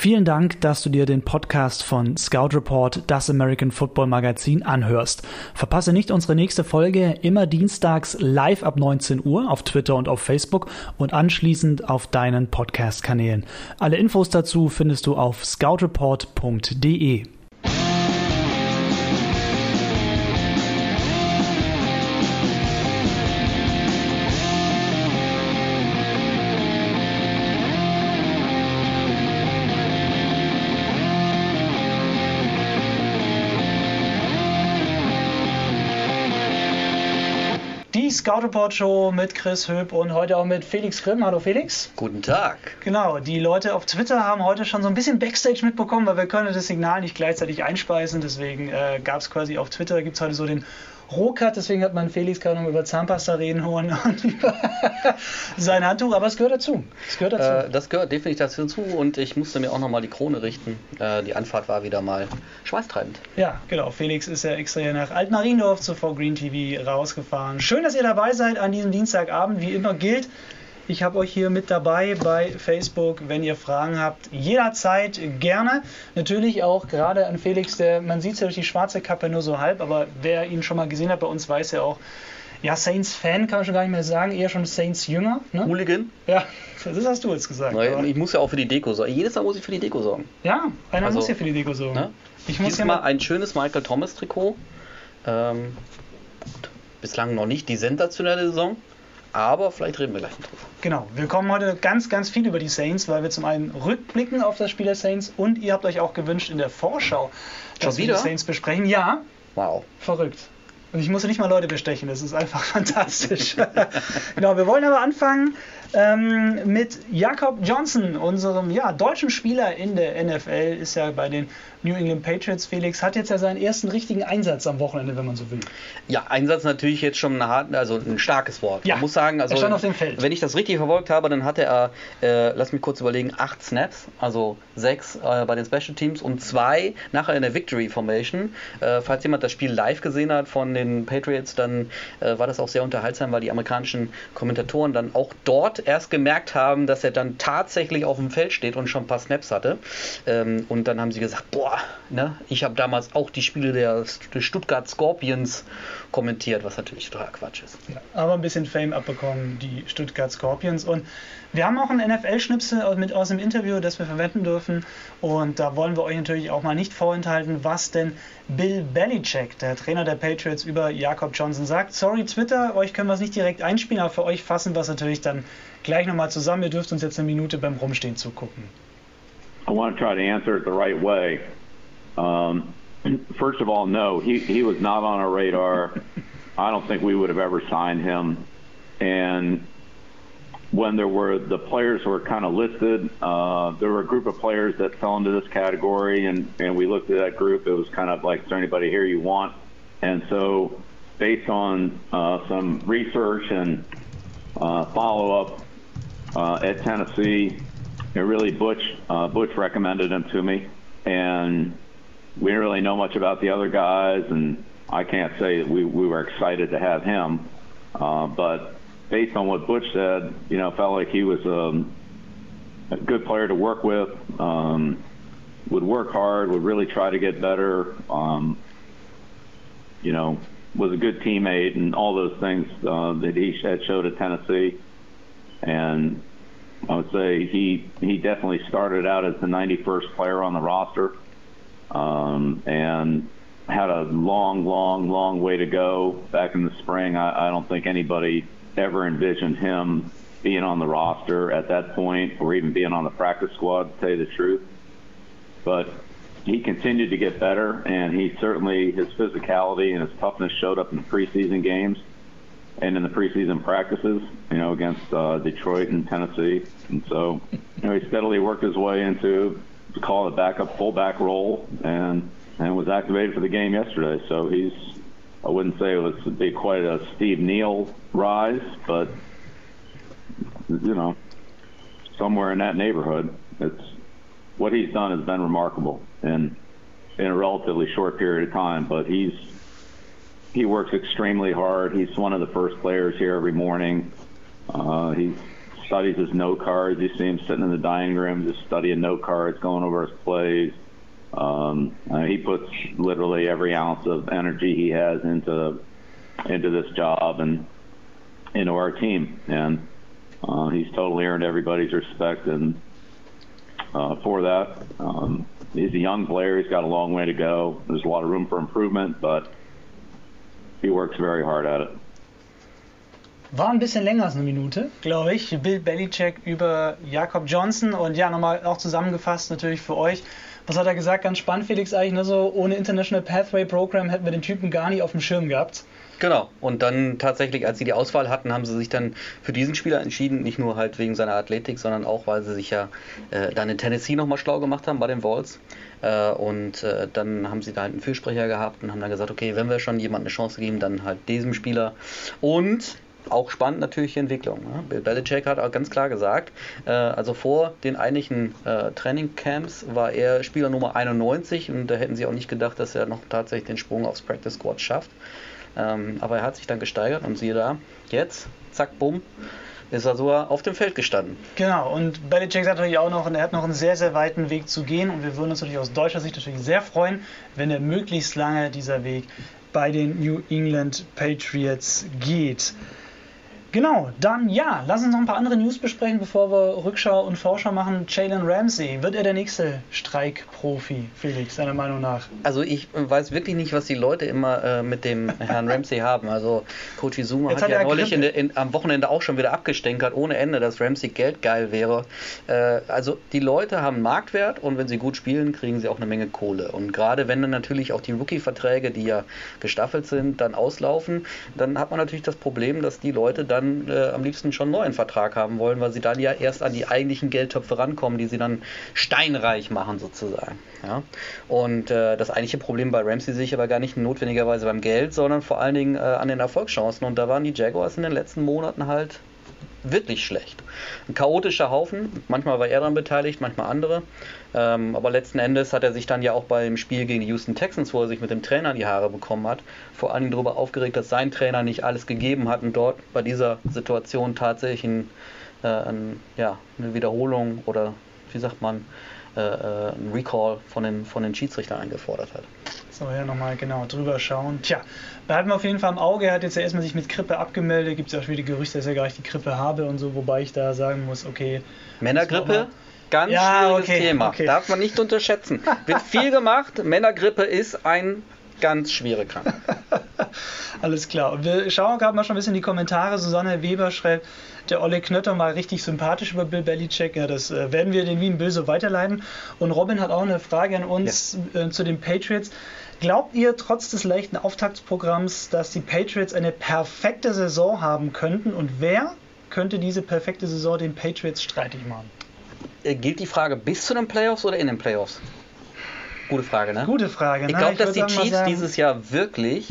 Vielen Dank, dass du dir den Podcast von Scout Report, das American Football Magazin, anhörst. Verpasse nicht unsere nächste Folge immer dienstags live ab 19 Uhr auf Twitter und auf Facebook und anschließend auf deinen Podcast-Kanälen. Alle Infos dazu findest du auf scoutreport.de. Die Scout Report Show mit Chris Höp und heute auch mit Felix Grimm. Hallo Felix. Guten Tag. Genau, die Leute auf Twitter haben heute schon so ein bisschen Backstage mitbekommen, weil wir können das Signal nicht gleichzeitig einspeisen. Deswegen äh, gab es quasi auf Twitter, gibt es heute so den Rohkat, deswegen hat man Felix gerade noch über Zahnpasta reden hören und über sein Handtuch, aber es gehört dazu. Es gehört dazu. Äh, das gehört definitiv dazu und ich musste mir auch nochmal die Krone richten. Äh, die Anfahrt war wieder mal schweißtreibend. Ja, genau. Felix ist ja extra hier nach Altmariendorf zu V Green TV rausgefahren. Schön, dass ihr dabei seid an diesem Dienstagabend. Wie immer gilt, ich habe euch hier mit dabei bei Facebook, wenn ihr Fragen habt, jederzeit gerne. Natürlich auch gerade an Felix, der, man sieht ja durch die schwarze Kappe nur so halb, aber wer ihn schon mal gesehen hat bei uns, weiß ja auch, ja, Saints-Fan kann man schon gar nicht mehr sagen, eher schon Saints-Jünger. Ne? Hooligan? Ja, das hast du jetzt gesagt. Nein, ich muss ja auch für die Deko sorgen. Jedes Mal muss ich für die Deko sorgen. Ja, einer also, muss ja für die Deko sorgen. Ne? Ich muss ja mal ein schönes Michael Thomas-Trikot. Ähm, bislang noch nicht die sensationelle Saison. Aber vielleicht reden wir gleich drüber. Genau, wir kommen heute ganz, ganz viel über die Saints, weil wir zum einen rückblicken auf das Spiel der Saints und ihr habt euch auch gewünscht in der Vorschau, dass wir die Saints besprechen. Ja. Wow. Verrückt. Und ich muss nicht mal Leute bestechen, das ist einfach fantastisch. genau, wir wollen aber anfangen ähm, mit Jakob Johnson, unserem ja, deutschen Spieler in der NFL, ist ja bei den New England Patriots. Felix hat jetzt ja seinen ersten richtigen Einsatz am Wochenende, wenn man so will. Ja, Einsatz natürlich jetzt schon ein, also ein starkes Wort. Ja, man muss sagen, also, er stand auf dem Feld. wenn ich das richtig verfolgt habe, dann hatte er, äh, lass mich kurz überlegen, acht Snaps, also sechs äh, bei den Special Teams und zwei nachher in der Victory Formation. Äh, falls jemand das Spiel live gesehen hat von den Patriots, dann äh, war das auch sehr unterhaltsam, weil die amerikanischen Kommentatoren dann auch dort erst gemerkt haben, dass er dann tatsächlich auf dem Feld steht und schon ein paar Snaps hatte. Ähm, und dann haben sie gesagt, boah, ne, ich habe damals auch die Spiele der Stuttgart Scorpions kommentiert, was natürlich total Quatsch ist. Ja, aber ein bisschen Fame abbekommen, die Stuttgart Scorpions. Und wir haben auch ein NFL-Schnipsel mit aus dem Interview, das wir verwenden dürfen. Und da wollen wir euch natürlich auch mal nicht vorenthalten, was denn Bill Belichick, der Trainer der Patriots, über Jakob Johnson sagt. Sorry, Twitter, euch können wir es nicht direkt einspielen, aber für euch fassen wir es natürlich dann gleich nochmal zusammen. Ihr dürft uns jetzt eine Minute beim Rumstehen zugucken. I want to try to answer it the right way. Um, first of all, no, he, he was not on our radar. I don't think we would have ever signed him. And when there were the players were kind of listed, uh, there were a group of players that fell into this category, and, and we looked at that group. It was kind of like, is there anybody here you want? And so, based on uh, some research and uh, follow up uh, at Tennessee, it really Butch uh, Butch recommended him to me, and we didn't really know much about the other guys, and I can't say that we, we were excited to have him. Uh, but based on what Butch said, you know, felt like he was um, a good player to work with, um, would work hard, would really try to get better, um, you know, was a good teammate and all those things uh, that he had showed at Tennessee. And I would say he he definitely started out as the 91st player on the roster um, and had a long, long, long way to go back in the spring. I, I don't think anybody ever envisioned him being on the roster at that point or even being on the practice squad, to tell you the truth. But he continued to get better, and he certainly, his physicality and his toughness showed up in the preseason games and in the preseason practices, you know, against uh, Detroit and Tennessee. And so, you know, he steadily worked his way into call it backup fullback role and and was activated for the game yesterday. So he's I wouldn't say it was be quite a Steve Neal rise, but you know somewhere in that neighborhood. It's what he's done has been remarkable and in a relatively short period of time. But he's he works extremely hard. He's one of the first players here every morning. Uh, he's studies his note cards. You see him sitting in the dining room, just studying note cards, going over his plays. Um, uh, he puts literally every ounce of energy he has into into this job and into our team, and uh, he's totally earned everybody's respect and uh, for that. Um, he's a young player. He's got a long way to go. There's a lot of room for improvement, but he works very hard at it. War ein bisschen länger als eine Minute, glaube ich. Bill Belichick über Jakob Johnson und ja, nochmal auch zusammengefasst natürlich für euch. Was hat er gesagt? Ganz spannend, Felix, eigentlich. Ne? So ohne International Pathway Program hätten wir den Typen gar nicht auf dem Schirm gehabt. Genau. Und dann tatsächlich, als sie die Auswahl hatten, haben sie sich dann für diesen Spieler entschieden. Nicht nur halt wegen seiner Athletik, sondern auch, weil sie sich ja äh, dann in Tennessee nochmal schlau gemacht haben bei den Vols. Äh, und äh, dann haben sie da halt einen Fürsprecher gehabt und haben dann gesagt, okay, wenn wir schon jemandem eine Chance geben, dann halt diesem Spieler. Und auch spannend natürlich die Entwicklung. Ne? Bill Belichick hat auch ganz klar gesagt, äh, also vor den eigentlichen äh, Trainingcamps war er Spieler Nummer 91 und da hätten sie auch nicht gedacht, dass er noch tatsächlich den Sprung aufs Practice Squad schafft. Ähm, aber er hat sich dann gesteigert und siehe da, jetzt, zack, bumm, ist er sogar auf dem Feld gestanden. Genau, und Belichick sagt natürlich auch noch, er hat noch einen sehr, sehr weiten Weg zu gehen und wir würden uns natürlich aus deutscher Sicht natürlich sehr freuen, wenn er möglichst lange dieser Weg bei den New England Patriots geht. Genau, dann ja, lass uns noch ein paar andere News besprechen, bevor wir Rückschau und Vorschau machen. Jalen Ramsey, wird er der nächste Streikprofi, Felix, deiner Meinung nach? Also ich weiß wirklich nicht, was die Leute immer äh, mit dem Herrn Ramsey haben. Also Coach Izuma hat, hat ja neulich in, in, am Wochenende auch schon wieder abgestänkert, ohne Ende, dass Ramsey geldgeil wäre. Äh, also die Leute haben Marktwert und wenn sie gut spielen, kriegen sie auch eine Menge Kohle. Und gerade wenn dann natürlich auch die Rookie-Verträge, die ja gestaffelt sind, dann auslaufen, dann hat man natürlich das Problem, dass die Leute dann dann äh, am liebsten schon einen neuen Vertrag haben wollen, weil sie dann ja erst an die eigentlichen Geldtöpfe rankommen, die sie dann steinreich machen sozusagen. Ja? Und äh, das eigentliche Problem bei Ramsey sehe ich aber gar nicht notwendigerweise beim Geld, sondern vor allen Dingen äh, an den Erfolgschancen. Und da waren die Jaguars in den letzten Monaten halt wirklich schlecht. Ein chaotischer Haufen, manchmal war er daran beteiligt, manchmal andere. Ähm, aber letzten Endes hat er sich dann ja auch beim Spiel gegen die Houston Texans, wo er sich mit dem Trainer die Haare bekommen hat, vor Dingen darüber aufgeregt, dass sein Trainer nicht alles gegeben hat und dort bei dieser Situation tatsächlich ein, äh, ein, ja, eine Wiederholung oder wie sagt man, äh, äh ein Recall von den, von den Schiedsrichtern eingefordert hat. So, ja, nochmal genau drüber schauen. Tja, behalten wir auf jeden Fall im Auge. Er hat jetzt ja erstmal sich mit Grippe abgemeldet. Gibt es ja auch wieder Gerüchte, dass er gar nicht die Grippe habe und so, wobei ich da sagen muss, okay. Männergrippe? Ganz ja, schwieriges okay, Thema. Okay. Darf man nicht unterschätzen. Wird viel gemacht. Männergrippe ist ein ganz schwere Krankheit. Alles klar. Und wir schauen gerade mal schon ein bisschen in die Kommentare. Susanne Weber schreibt, der Olle Knötter mal richtig sympathisch über Bill Belichick. Ja, das äh, werden wir den Wien Böse weiterleiten. Und Robin hat auch eine Frage an uns ja. äh, zu den Patriots. Glaubt ihr trotz des leichten Auftaktsprogramms, dass die Patriots eine perfekte Saison haben könnten? Und wer könnte diese perfekte Saison den Patriots streitig machen? Äh, gilt die Frage bis zu den Playoffs oder in den Playoffs? Gute Frage, ne? Gute Frage. Ich glaube, dass die Chiefs dieses Jahr wirklich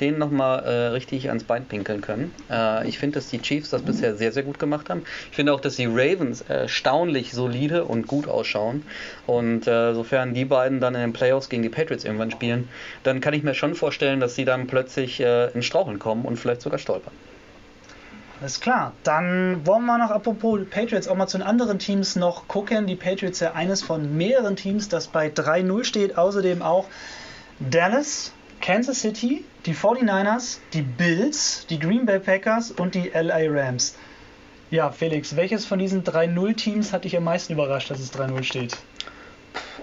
den nochmal äh, richtig ans Bein pinkeln können. Äh, ich finde, dass die Chiefs das bisher sehr, sehr gut gemacht haben. Ich finde auch, dass die Ravens erstaunlich solide und gut ausschauen. Und äh, sofern die beiden dann in den Playoffs gegen die Patriots irgendwann spielen, dann kann ich mir schon vorstellen, dass sie dann plötzlich äh, in Straucheln kommen und vielleicht sogar stolpern. Alles klar. Dann wollen wir noch, apropos Patriots, auch mal zu den anderen Teams noch gucken. Die Patriots ja eines von mehreren Teams, das bei 3-0 steht. Außerdem auch Dallas, Kansas City, die 49ers, die Bills, die Green Bay Packers und die LA Rams. Ja, Felix, welches von diesen 3-0-Teams hat dich am meisten überrascht, dass es 3-0 steht?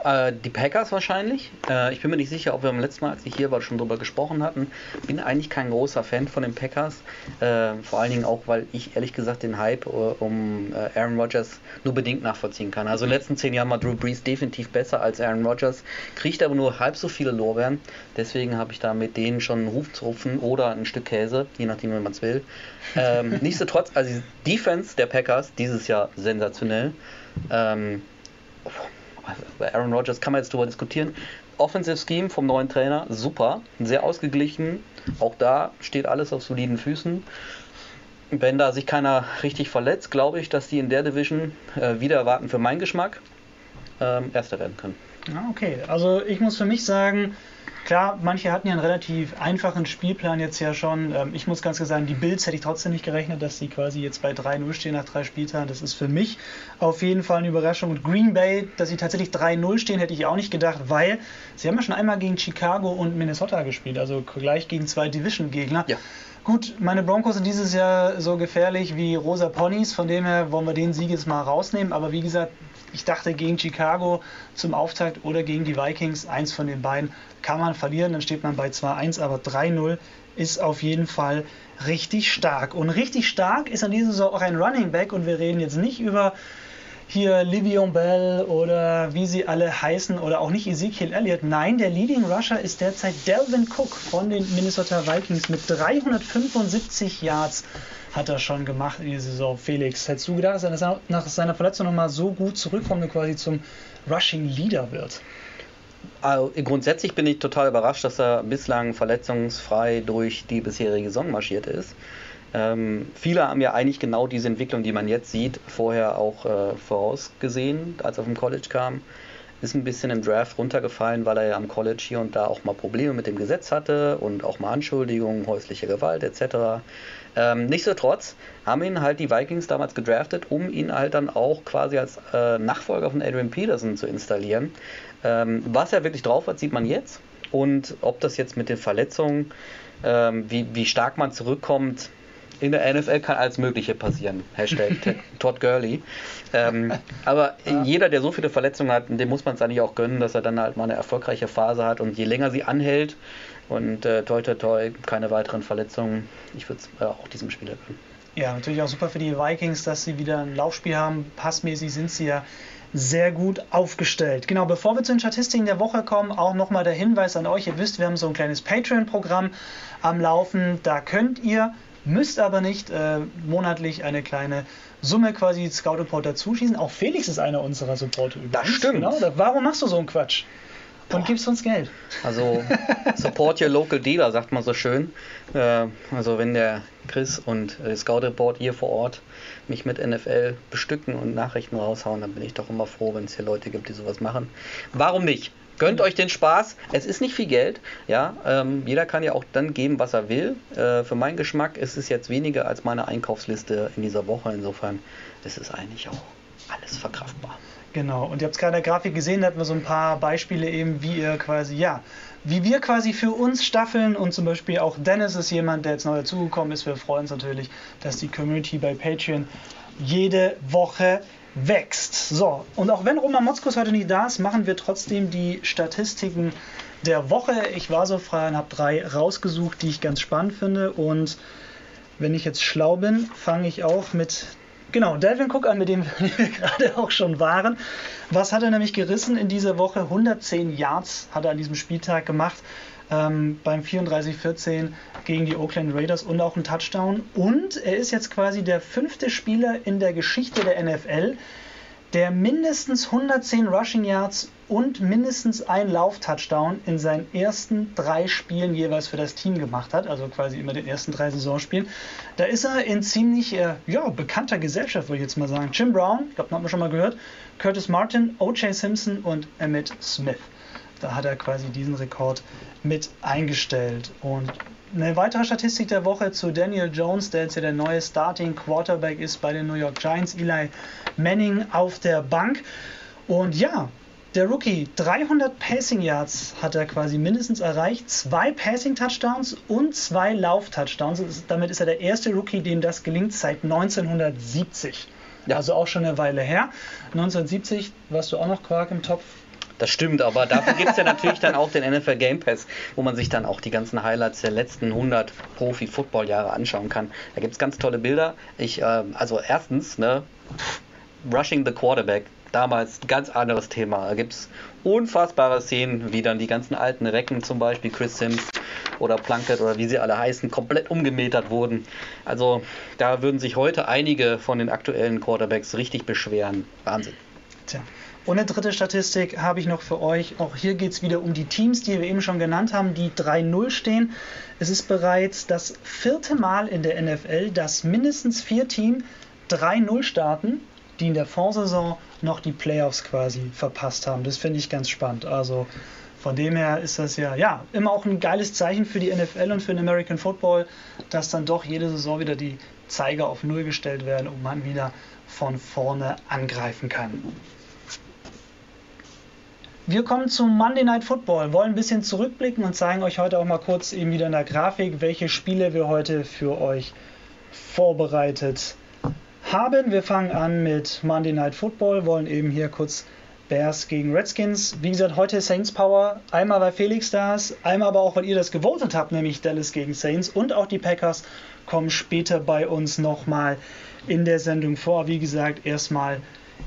Äh, die Packers wahrscheinlich. Äh, ich bin mir nicht sicher, ob wir beim letzten Mal, als ich hier war, schon drüber gesprochen hatten. Bin eigentlich kein großer Fan von den Packers. Äh, vor allen Dingen auch, weil ich ehrlich gesagt den Hype äh, um äh, Aaron Rodgers nur bedingt nachvollziehen kann. Also in den letzten zehn Jahren war Drew Brees definitiv besser als Aaron Rodgers, kriegt aber nur halb so viele Lorbeeren. Deswegen habe ich da mit denen schon einen Hufzupfen oder ein Stück Käse, je nachdem, wie man es will. Ähm, nichtsdestotrotz, also die Defense der Packers dieses Jahr sensationell. Ähm, bei Aaron Rodgers kann man jetzt darüber diskutieren. Offensive Scheme vom neuen Trainer, super, sehr ausgeglichen. Auch da steht alles auf soliden Füßen. Wenn da sich keiner richtig verletzt, glaube ich, dass die in der Division äh, wieder erwarten für meinen Geschmack ähm, Erster werden können. Ja, okay. Also ich muss für mich sagen, Klar, manche hatten ja einen relativ einfachen Spielplan jetzt ja schon. Ähm, ich muss ganz klar sagen, die Bills hätte ich trotzdem nicht gerechnet, dass sie quasi jetzt bei 3-0 stehen nach drei Spieltagen. Das ist für mich auf jeden Fall eine Überraschung. Und Green Bay, dass sie tatsächlich 3-0 stehen, hätte ich auch nicht gedacht, weil sie haben ja schon einmal gegen Chicago und Minnesota gespielt, also gleich gegen zwei Division-Gegner. Ja. Gut, meine Broncos sind dieses Jahr so gefährlich wie rosa Ponys, von dem her wollen wir den Sieg jetzt mal rausnehmen. Aber wie gesagt, ich dachte gegen Chicago zum Auftakt oder gegen die Vikings, eins von den beiden, kann man verlieren, dann steht man bei 2-1, aber 3-0 ist auf jeden Fall richtig stark. Und richtig stark ist an dieser Saison auch ein Running Back und wir reden jetzt nicht über hier Livion Bell oder wie sie alle heißen oder auch nicht Ezekiel Elliott. Nein, der Leading Rusher ist derzeit Delvin Cook von den Minnesota Vikings mit 375 Yards hat er schon gemacht in dieser Saison. Felix, hättest du gedacht, dass er nach seiner Verletzung nochmal so gut zurückkommt und quasi zum Rushing Leader wird? Also, grundsätzlich bin ich total überrascht, dass er bislang verletzungsfrei durch die bisherige Saison marschiert ist. Ähm, viele haben ja eigentlich genau diese Entwicklung, die man jetzt sieht, vorher auch äh, vorausgesehen, als er vom College kam. Ist ein bisschen im Draft runtergefallen, weil er ja am College hier und da auch mal Probleme mit dem Gesetz hatte und auch mal Anschuldigungen, häusliche Gewalt etc. Ähm, nichtsdestotrotz haben ihn halt die Vikings damals gedraftet, um ihn halt dann auch quasi als äh, Nachfolger von Adrian Peterson zu installieren. Ähm, was er wirklich drauf hat, sieht man jetzt. Und ob das jetzt mit den Verletzungen, ähm, wie, wie stark man zurückkommt, in der NFL kann alles Mögliche passieren. Hashtag Todd Gurley. Ähm, aber ja. jeder, der so viele Verletzungen hat, dem muss man es eigentlich auch gönnen, dass er dann halt mal eine erfolgreiche Phase hat. Und je länger sie anhält, und äh, toi toi toi, keine weiteren Verletzungen. Ich würde es äh, auch diesem Spieler gönnen. Ja, natürlich auch super für die Vikings, dass sie wieder ein Laufspiel haben. Passmäßig sind sie ja sehr gut aufgestellt. Genau, bevor wir zu den Statistiken der Woche kommen, auch nochmal der Hinweis an euch. Ihr wisst, wir haben so ein kleines Patreon-Programm am Laufen. Da könnt ihr, müsst aber nicht, äh, monatlich eine kleine Summe quasi Scout Reporter zuschießen. Auch Felix ist einer unserer Supporter übrigens. Das stimmt. Genau, warum machst du so einen Quatsch? Und gibst uns Geld. Also support your local dealer, sagt man so schön. Äh, also wenn der Chris und äh, Scout Report hier vor Ort mich mit NFL bestücken und Nachrichten raushauen, dann bin ich doch immer froh, wenn es hier Leute gibt, die sowas machen. Warum nicht? Gönnt euch den Spaß. Es ist nicht viel Geld. Ja, ähm, jeder kann ja auch dann geben, was er will. Äh, für meinen Geschmack ist es jetzt weniger als meine Einkaufsliste in dieser Woche. Insofern ist es eigentlich auch alles verkraftbar. Genau, und ihr habt es gerade in der Grafik gesehen, da hatten wir so ein paar Beispiele eben, wie ihr quasi, ja, wie wir quasi für uns staffeln und zum Beispiel auch Dennis ist jemand, der jetzt neu dazugekommen ist. Wir freuen uns natürlich, dass die Community bei Patreon jede Woche wächst. So, und auch wenn Roman Motzkus heute nicht da ist, machen wir trotzdem die Statistiken der Woche. Ich war so frei und habe drei rausgesucht, die ich ganz spannend finde. Und wenn ich jetzt schlau bin, fange ich auch mit Genau, Delvin Cook an, mit dem wir gerade auch schon waren. Was hat er nämlich gerissen in dieser Woche? 110 Yards hat er an diesem Spieltag gemacht. Ähm, beim 34-14 gegen die Oakland Raiders und auch ein Touchdown. Und er ist jetzt quasi der fünfte Spieler in der Geschichte der NFL, der mindestens 110 Rushing Yards und mindestens ein Lauf-Touchdown in seinen ersten drei Spielen jeweils für das Team gemacht hat, also quasi immer den ersten drei Saisonspielen. Da ist er in ziemlich äh, ja, bekannter Gesellschaft, würde ich jetzt mal sagen. Jim Brown, ich glaube, haben wir schon mal gehört, Curtis Martin, O.J. Simpson und Emmett Smith. Da hat er quasi diesen Rekord mit eingestellt. Und eine weitere Statistik der Woche zu Daniel Jones, der jetzt ja der neue Starting Quarterback ist bei den New York Giants. Eli Manning auf der Bank. Und ja, der Rookie, 300 Passing Yards hat er quasi mindestens erreicht, zwei Passing Touchdowns und zwei Lauf Touchdowns. Damit ist er der erste Rookie, dem das gelingt seit 1970. Ja. Also auch schon eine Weile her. 1970 warst du auch noch Quark im Topf. Das stimmt, aber dafür gibt es ja natürlich dann auch den NFL Game Pass, wo man sich dann auch die ganzen Highlights der letzten 100 Profi-Football-Jahre anschauen kann. Da gibt es ganz tolle Bilder. Ich, äh, also erstens, ne, Rushing the Quarterback, damals ganz anderes Thema. Da gibt es unfassbare Szenen, wie dann die ganzen alten Recken, zum Beispiel Chris Sims oder Plunkett oder wie sie alle heißen, komplett umgemetert wurden. Also da würden sich heute einige von den aktuellen Quarterbacks richtig beschweren. Wahnsinn. Tja. Und eine dritte Statistik habe ich noch für euch. Auch hier geht es wieder um die Teams, die wir eben schon genannt haben, die 3-0 stehen. Es ist bereits das vierte Mal in der NFL, dass mindestens vier Teams 3-0 starten die in der Vorsaison noch die Playoffs quasi verpasst haben. Das finde ich ganz spannend. Also von dem her ist das ja, ja immer auch ein geiles Zeichen für die NFL und für den American Football, dass dann doch jede Saison wieder die Zeiger auf Null gestellt werden und man wieder von vorne angreifen kann. Wir kommen zum Monday Night Football, wollen ein bisschen zurückblicken und zeigen euch heute auch mal kurz eben wieder in der Grafik, welche Spiele wir heute für euch vorbereitet haben. Wir fangen an mit Monday Night Football, wollen eben hier kurz Bears gegen Redskins. Wie gesagt, heute Saints Power. Einmal weil Felix da ist, einmal aber auch, weil ihr das gewotet habt, nämlich Dallas gegen Saints. Und auch die Packers kommen später bei uns nochmal in der Sendung vor. Wie gesagt, erstmal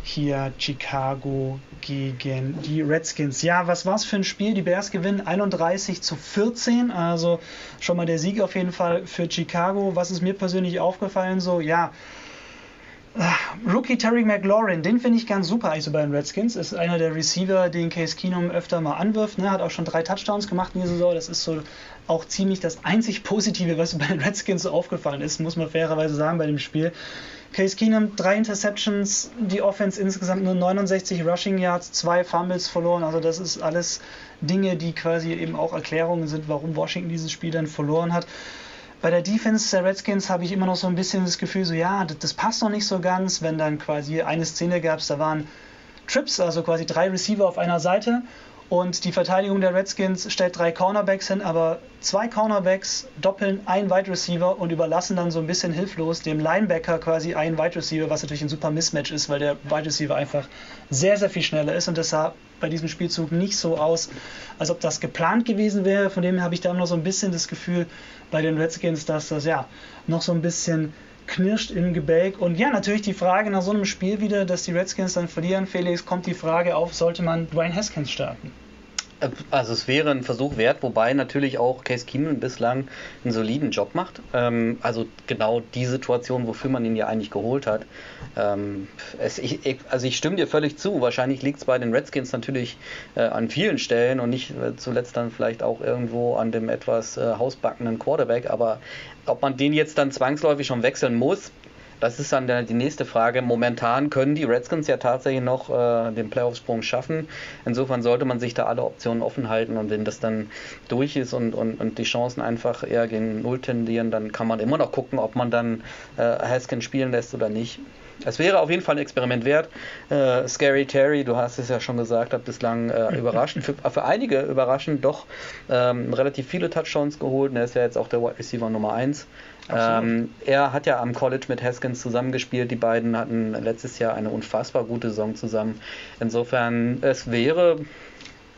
hier Chicago gegen die Redskins. Ja, was war es für ein Spiel? Die Bears gewinnen 31 zu 14, also schon mal der Sieg auf jeden Fall für Chicago. Was ist mir persönlich aufgefallen? So, ja, Rookie Terry McLaurin, den finde ich ganz super also bei den Redskins. Ist einer der Receiver, den Case Keenum öfter mal anwirft. Ne? Hat auch schon drei Touchdowns gemacht in dieser Saison. Das ist so auch ziemlich das einzig Positive, was bei den Redskins so aufgefallen ist, muss man fairerweise sagen bei dem Spiel. Case Keenum, drei Interceptions, die Offense insgesamt nur 69 Rushing Yards, zwei Fumbles verloren. Also das ist alles Dinge, die quasi eben auch Erklärungen sind, warum Washington dieses Spiel dann verloren hat. Bei der Defense der Redskins habe ich immer noch so ein bisschen das Gefühl, so ja, das, das passt noch nicht so ganz, wenn dann quasi eine Szene gab, da waren Trips, also quasi drei Receiver auf einer Seite und die Verteidigung der Redskins stellt drei Cornerbacks hin, aber zwei Cornerbacks doppeln einen Wide Receiver und überlassen dann so ein bisschen hilflos dem Linebacker quasi einen Wide Receiver, was natürlich ein super Mismatch ist, weil der Wide Receiver einfach sehr, sehr viel schneller ist und das sah bei diesem Spielzug nicht so aus, als ob das geplant gewesen wäre. Von dem habe ich da noch so ein bisschen das Gefühl bei den Redskins, dass das ja noch so ein bisschen knirscht im Gebälk. Und ja, natürlich die Frage nach so einem Spiel wieder, dass die Redskins dann verlieren. Felix, kommt die Frage auf, sollte man Dwayne Haskins starten? Also es wäre ein Versuch wert, wobei natürlich auch Case Keenum bislang einen soliden Job macht. Ähm, also genau die Situation, wofür man ihn ja eigentlich geholt hat. Ähm, es, ich, also ich stimme dir völlig zu. Wahrscheinlich liegt es bei den Redskins natürlich äh, an vielen Stellen und nicht äh, zuletzt dann vielleicht auch irgendwo an dem etwas äh, hausbackenden Quarterback. Aber ob man den jetzt dann zwangsläufig schon wechseln muss, das ist dann die nächste Frage. Momentan können die Redskins ja tatsächlich noch äh, den Playoff-Sprung schaffen. Insofern sollte man sich da alle Optionen offen halten und wenn das dann durch ist und, und, und die Chancen einfach eher gegen Null tendieren, dann kann man immer noch gucken, ob man dann äh, Haskins spielen lässt oder nicht. Es wäre auf jeden Fall ein Experiment wert. Äh, Scary Terry, du hast es ja schon gesagt, hat bislang äh, überraschend, für, für, einige überraschend doch ähm, relativ viele Touchdowns geholt. Und er ist ja jetzt auch der Wide Receiver Nummer 1. Ähm, er hat ja am College mit Haskins zusammengespielt. Die beiden hatten letztes Jahr eine unfassbar gute Saison zusammen. Insofern, es wäre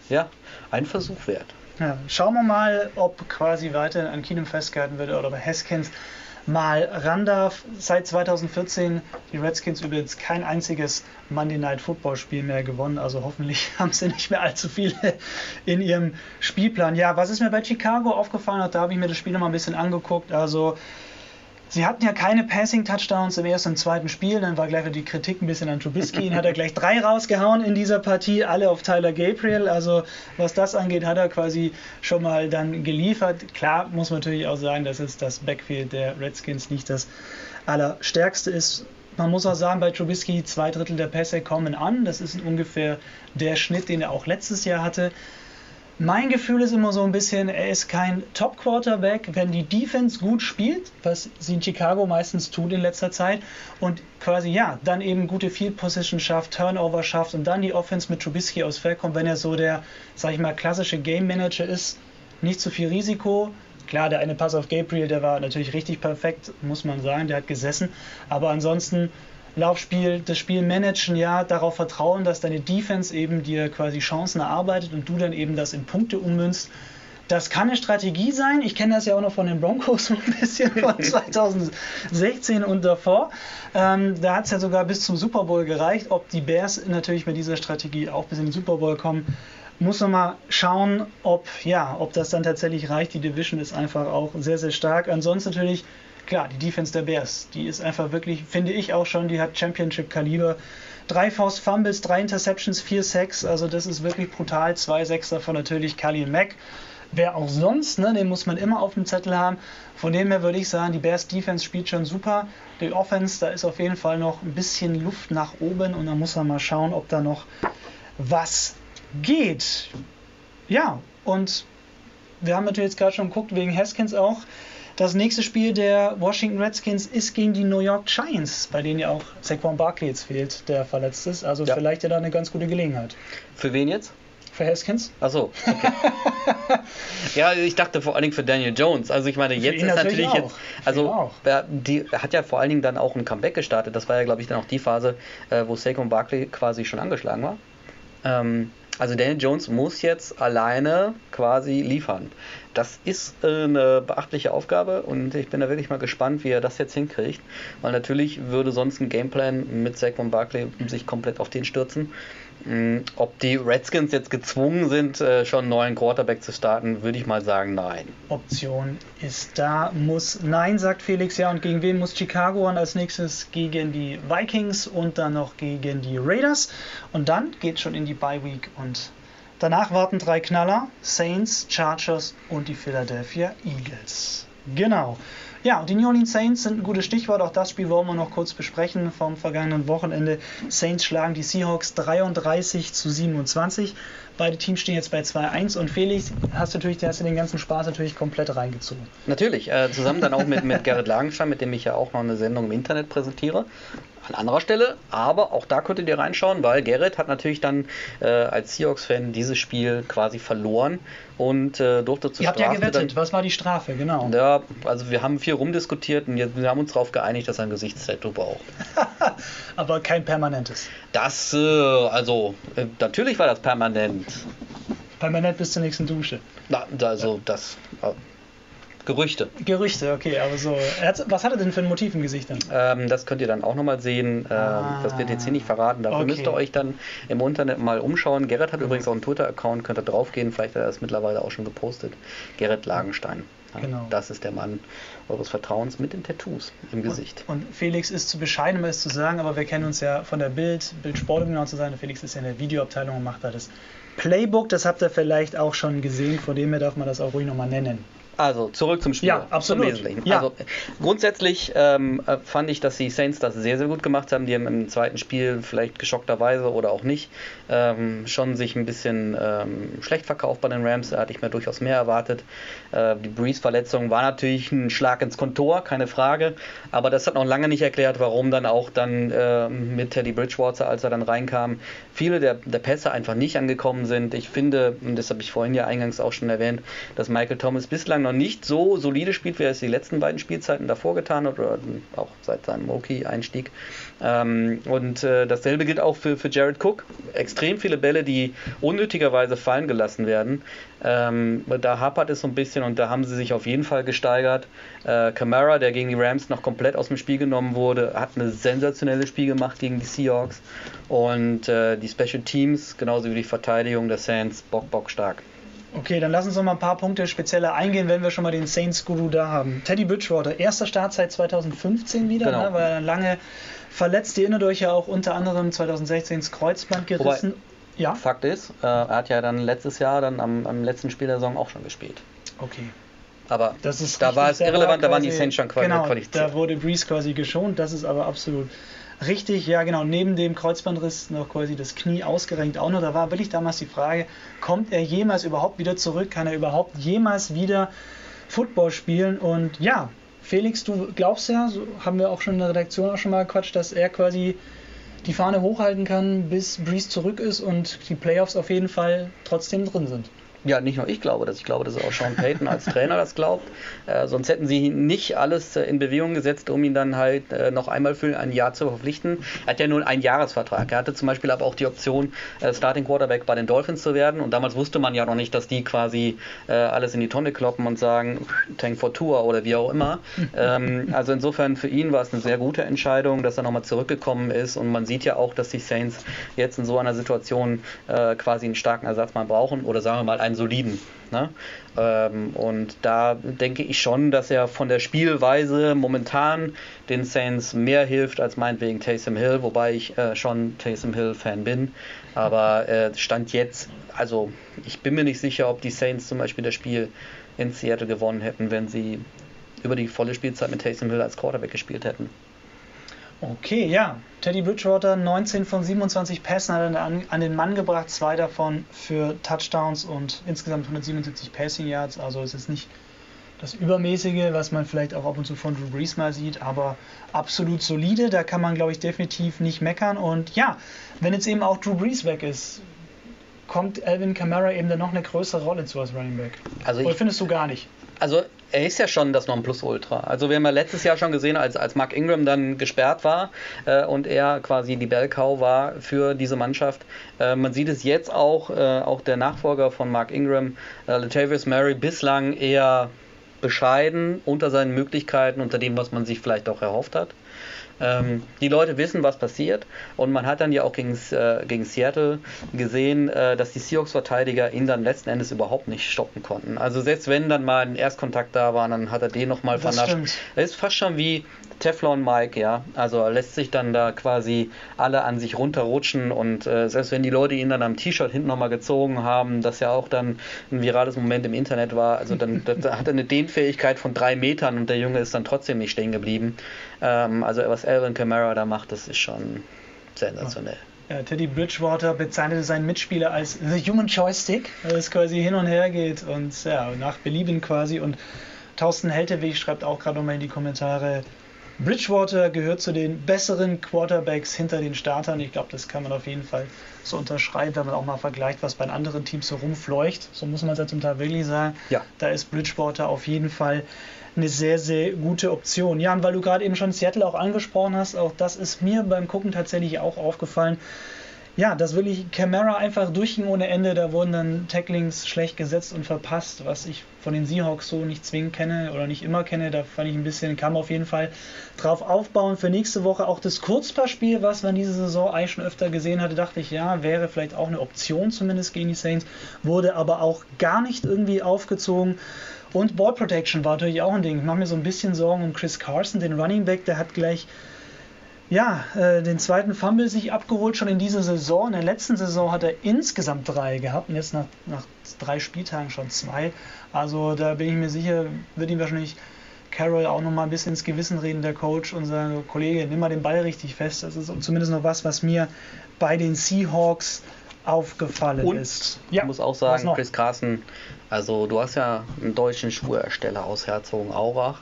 ja ein Versuch wert. Ja, schauen wir mal, ob quasi weiter an Keenum festgehalten wird oder bei Haskins mal ran darf. Seit 2014 die Redskins übrigens kein einziges Monday Night Football Spiel mehr gewonnen. Also hoffentlich haben sie nicht mehr allzu viele in ihrem Spielplan. Ja, was ist mir bei Chicago aufgefallen da habe ich mir das Spiel nochmal ein bisschen angeguckt. Also Sie hatten ja keine Passing-Touchdowns im ersten und zweiten Spiel, dann war gleich die Kritik ein bisschen an Trubisky, ihn hat er gleich drei rausgehauen in dieser Partie, alle auf Tyler Gabriel, also was das angeht, hat er quasi schon mal dann geliefert. Klar muss man natürlich auch sagen, dass es das Backfield der Redskins nicht das allerstärkste ist. Man muss auch sagen, bei Trubisky zwei Drittel der Pässe kommen an, das ist ungefähr der Schnitt, den er auch letztes Jahr hatte. Mein Gefühl ist immer so ein bisschen, er ist kein Top-Quarterback, wenn die Defense gut spielt, was sie in Chicago meistens tut in letzter Zeit, und quasi, ja, dann eben gute Field Position schafft, Turnover schafft und dann die Offense mit Trubisky aus Feld kommt, wenn er so der, sag ich mal, klassische Game Manager ist, nicht zu viel Risiko. Klar, der eine Pass auf Gabriel, der war natürlich richtig perfekt, muss man sagen, der hat gesessen, aber ansonsten Laufspiel, das Spiel managen, ja, darauf vertrauen, dass deine Defense eben dir quasi Chancen erarbeitet und du dann eben das in Punkte ummünzt. Das kann eine Strategie sein. Ich kenne das ja auch noch von den Broncos so ein bisschen von 2016 und davor. Ähm, da hat es ja sogar bis zum Super Bowl gereicht. Ob die Bears natürlich mit dieser Strategie auch bis in den Super Bowl kommen, muss man mal schauen, ob, ja, ob das dann tatsächlich reicht. Die Division ist einfach auch sehr, sehr stark. Ansonsten natürlich klar, die Defense der Bears, die ist einfach wirklich, finde ich auch schon, die hat Championship-Kaliber. Drei Force Fumbles, drei Interceptions, vier Sacks, also das ist wirklich brutal. Zwei Sacks davon natürlich Khalil Mack. wer auch sonst, ne, den muss man immer auf dem Zettel haben. Von dem her würde ich sagen, die Bears Defense spielt schon super. Die Offense, da ist auf jeden Fall noch ein bisschen Luft nach oben und da muss man mal schauen, ob da noch was geht. Ja, und wir haben natürlich jetzt gerade schon geguckt, wegen Haskins auch. Das nächste Spiel der Washington Redskins ist gegen die New York Giants, bei denen ja auch Saquon Barkley jetzt fehlt, der verletzt ist. Also ja. vielleicht ja da eine ganz gute Gelegenheit. Für wen jetzt? Für Haskins? Achso, okay. ja, ich dachte vor allen Dingen für Daniel Jones. Also ich meine, jetzt ist natürlich auch. jetzt, also er, die, er hat ja vor allen Dingen dann auch ein Comeback gestartet. Das war ja, glaube ich, dann auch die Phase, äh, wo Saquon Barkley quasi schon angeschlagen war. Ähm, also Daniel Jones muss jetzt alleine quasi liefern. Das ist äh, eine beachtliche Aufgabe und ich bin da wirklich mal gespannt, wie er das jetzt hinkriegt, weil natürlich würde sonst ein Gameplan mit Saquon Barkley sich komplett auf den stürzen. Mm, ob die Redskins jetzt gezwungen sind, äh, schon einen neuen Quarterback zu starten, würde ich mal sagen, nein. Option ist da, muss nein, sagt Felix. Ja, und gegen wen muss Chicago an als nächstes? Gegen die Vikings und dann noch gegen die Raiders. Und dann geht schon in die Bye Week und danach warten drei Knaller: Saints, Chargers und die Philadelphia Eagles. Genau. Ja, die New Orleans Saints sind ein gutes Stichwort. Auch das Spiel wollen wir noch kurz besprechen vom vergangenen Wochenende. Saints schlagen die Seahawks 33 zu 27. Beide Teams stehen jetzt bei 2-1 und Felix, hast du natürlich, hast du den ganzen Spaß natürlich komplett reingezogen. Natürlich, äh, zusammen dann auch mit, mit Gerrit Lagenstein, mit dem ich ja auch noch eine Sendung im Internet präsentiere an anderer Stelle, aber auch da könntet ihr reinschauen, weil Gerrit hat natürlich dann äh, als Seahawks-Fan dieses Spiel quasi verloren und äh, durfte zu Ihr habt ja gewettet, dann, was war die Strafe, genau. Ja, also wir haben viel rumdiskutiert und wir haben uns darauf geeinigt, dass er ein Gesichtstattoo braucht. aber kein permanentes. Das, äh, also, äh, natürlich war das permanent. Permanent bis zur nächsten Dusche. Na, also das äh, Gerüchte. Gerüchte, okay, aber so. Was hat er denn für ein Motiv im Gesicht dann? Ähm, das könnt ihr dann auch nochmal sehen. Ähm, ah, das wird jetzt hier nicht verraten. Dafür okay. müsst ihr euch dann im Internet mal umschauen. Gerrit hat mhm. übrigens auch einen Twitter-Account, könnt ihr draufgehen. Vielleicht hat er das mittlerweile auch schon gepostet. Gerrit Lagenstein. Ja, genau. Das ist der Mann eures Vertrauens mit den Tattoos im Gesicht. Und, und Felix ist zu bescheiden, um es zu sagen, aber wir kennen uns ja von der Bild, Bild Sport, um genau zu sein. Felix ist ja in der Videoabteilung und macht da das Playbook. Das habt ihr vielleicht auch schon gesehen, von dem her darf man das auch ruhig nochmal nennen. Also zurück zum Spiel. Ja, absolut. Zum Wesentlichen. Ja. Also grundsätzlich ähm, äh, fand ich, dass die Saints das sehr, sehr gut gemacht haben. Die haben im zweiten Spiel vielleicht geschockterweise oder auch nicht ähm, schon sich ein bisschen ähm, schlecht verkauft bei den Rams. Da hatte ich mir durchaus mehr erwartet. Äh, die Breeze-Verletzung war natürlich ein Schlag ins Kontor, keine Frage. Aber das hat noch lange nicht erklärt, warum dann auch dann äh, mit Teddy Bridgewater, als er dann reinkam, viele der, der Pässe einfach nicht angekommen sind. Ich finde, und das habe ich vorhin ja eingangs auch schon erwähnt, dass Michael Thomas bislang noch nicht so solide spielt, wie er es die letzten beiden Spielzeiten davor getan hat, oder auch seit seinem Moki-Einstieg. Ähm, und äh, dasselbe gilt auch für, für Jared Cook. Extrem viele Bälle, die unnötigerweise fallen gelassen werden. Ähm, da hapert es so ein bisschen und da haben sie sich auf jeden Fall gesteigert. Äh, Camara, der gegen die Rams noch komplett aus dem Spiel genommen wurde, hat ein sensationelles Spiel gemacht gegen die Seahawks. Und äh, die Special Teams, genauso wie die Verteidigung der Saints, bock, bock stark. Okay, dann lass uns noch mal ein paar Punkte spezieller eingehen, wenn wir schon mal den Saints Guru da haben. Teddy Bridgewater, erster Start seit 2015 wieder, genau. ne, weil er lange verletzt. Ihr erinnert euch ja auch unter anderem 2016 ins Kreuzband gerissen. Wobei, ja. Fakt ist, äh, er hat ja dann letztes Jahr dann am, am letzten Spiel der Saison auch schon gespielt. Okay. Aber da war es irrelevant, da waren die Saints schon genau, qualifiziert. Da wurde Breeze quasi geschont, das ist aber absolut Richtig, ja genau. Neben dem Kreuzbandriss noch quasi das Knie ausgerenkt auch noch. Da war wirklich damals die Frage, kommt er jemals überhaupt wieder zurück? Kann er überhaupt jemals wieder Football spielen? Und ja, Felix, du glaubst ja, so haben wir auch schon in der Redaktion auch schon mal gequatscht, dass er quasi die Fahne hochhalten kann, bis Breeze zurück ist und die Playoffs auf jeden Fall trotzdem drin sind ja, nicht nur ich glaube das, ich glaube, dass auch Sean Payton als Trainer das glaubt. Äh, sonst hätten sie nicht alles äh, in Bewegung gesetzt, um ihn dann halt äh, noch einmal für ein Jahr zu verpflichten. Er hat ja nur einen Jahresvertrag. Er hatte zum Beispiel aber auch die Option, äh, Starting Quarterback bei den Dolphins zu werden. Und damals wusste man ja noch nicht, dass die quasi äh, alles in die Tonne kloppen und sagen, Tank for Tour oder wie auch immer. ähm, also insofern für ihn war es eine sehr gute Entscheidung, dass er nochmal zurückgekommen ist. Und man sieht ja auch, dass die Saints jetzt in so einer Situation äh, quasi einen starken Ersatzmann brauchen oder sagen wir mal einen einen soliden. Ne? Ähm, und da denke ich schon, dass er von der Spielweise momentan den Saints mehr hilft als meinetwegen Taysom Hill, wobei ich äh, schon Taysom Hill-Fan bin. Aber äh, Stand jetzt, also ich bin mir nicht sicher, ob die Saints zum Beispiel das Spiel in Seattle gewonnen hätten, wenn sie über die volle Spielzeit mit Taysom Hill als Quarterback gespielt hätten. Okay, ja. Teddy Bridgewater, 19 von 27 Pässen hat er an, an, den Mann gebracht, zwei davon für Touchdowns und insgesamt 177 Passing Yards. Also es ist nicht das Übermäßige, was man vielleicht auch ab und zu von Drew Brees mal sieht, aber absolut solide. Da kann man, glaube ich, definitiv nicht meckern. Und ja, wenn jetzt eben auch Drew Brees weg ist, kommt Alvin Kamara eben dann noch eine größere Rolle zu als Running Back. Also Oder findest du gar nicht? Also er ist ja schon das Nonplusultra. Also wir haben ja letztes Jahr schon gesehen, als, als Mark Ingram dann gesperrt war äh, und er quasi die Bellcow war für diese Mannschaft. Äh, man sieht es jetzt auch, äh, auch der Nachfolger von Mark Ingram, äh, Latavius Murray, bislang eher bescheiden unter seinen Möglichkeiten, unter dem, was man sich vielleicht auch erhofft hat. Ähm, die Leute wissen, was passiert und man hat dann ja auch gegen, äh, gegen Seattle gesehen, äh, dass die Seahawks-Verteidiger ihn dann letzten Endes überhaupt nicht stoppen konnten. Also selbst wenn dann mal ein Erstkontakt da war, dann hat er den nochmal vernascht. Das ist fast schon wie Teflon Mike, ja. Also er lässt sich dann da quasi alle an sich runterrutschen und äh, selbst wenn die Leute ihn dann am T-Shirt hinten nochmal gezogen haben, das ja auch dann ein virales Moment im Internet war, also dann da hat er eine Dehnfähigkeit von drei Metern und der Junge ist dann trotzdem nicht stehen geblieben. Ähm, also was Alvin Kamara da macht, das ist schon sensationell. Ja, Teddy Bridgewater bezeichnete seinen Mitspieler als The Human Joystick, weil es quasi hin und her geht und ja, nach Belieben quasi. Und Thorsten Heltewig schreibt auch gerade nochmal in die Kommentare, Bridgewater gehört zu den besseren Quarterbacks hinter den Startern. Ich glaube, das kann man auf jeden Fall so unterschreiben, wenn man auch mal vergleicht, was bei den anderen Teams so rumfleucht. So muss man es ja zum Teil wirklich sagen. Ja. Da ist Bridgewater auf jeden Fall eine sehr, sehr gute Option. Ja, und weil du gerade eben schon Seattle auch angesprochen hast, auch das ist mir beim Gucken tatsächlich auch aufgefallen ja, das will ich Camara einfach durchging ohne Ende. Da wurden dann Tacklings schlecht gesetzt und verpasst, was ich von den Seahawks so nicht zwingend kenne oder nicht immer kenne. Da fand ich ein bisschen, man auf jeden Fall drauf aufbauen für nächste Woche. Auch das Kurzpassspiel, was man diese Saison eigentlich schon öfter gesehen hatte, dachte ich, ja, wäre vielleicht auch eine Option zumindest gegen die Saints. Wurde aber auch gar nicht irgendwie aufgezogen. Und Ball Protection war natürlich auch ein Ding. Ich mache mir so ein bisschen Sorgen um Chris Carson, den Running Back. Der hat gleich ja, äh, den zweiten Fumble sich abgeholt schon in dieser Saison. In der letzten Saison hat er insgesamt drei gehabt und jetzt nach, nach drei Spieltagen schon zwei. Also da bin ich mir sicher, wird ihm wahrscheinlich Carroll auch noch mal ein bisschen ins Gewissen reden, der Coach, und sagen, Kollege, nimm mal den Ball richtig fest. Das ist zumindest noch was, was mir bei den Seahawks aufgefallen und ist. Ich muss auch sagen, Chris Carson, also du hast ja einen deutschen Schuhersteller aus Herzogenaurach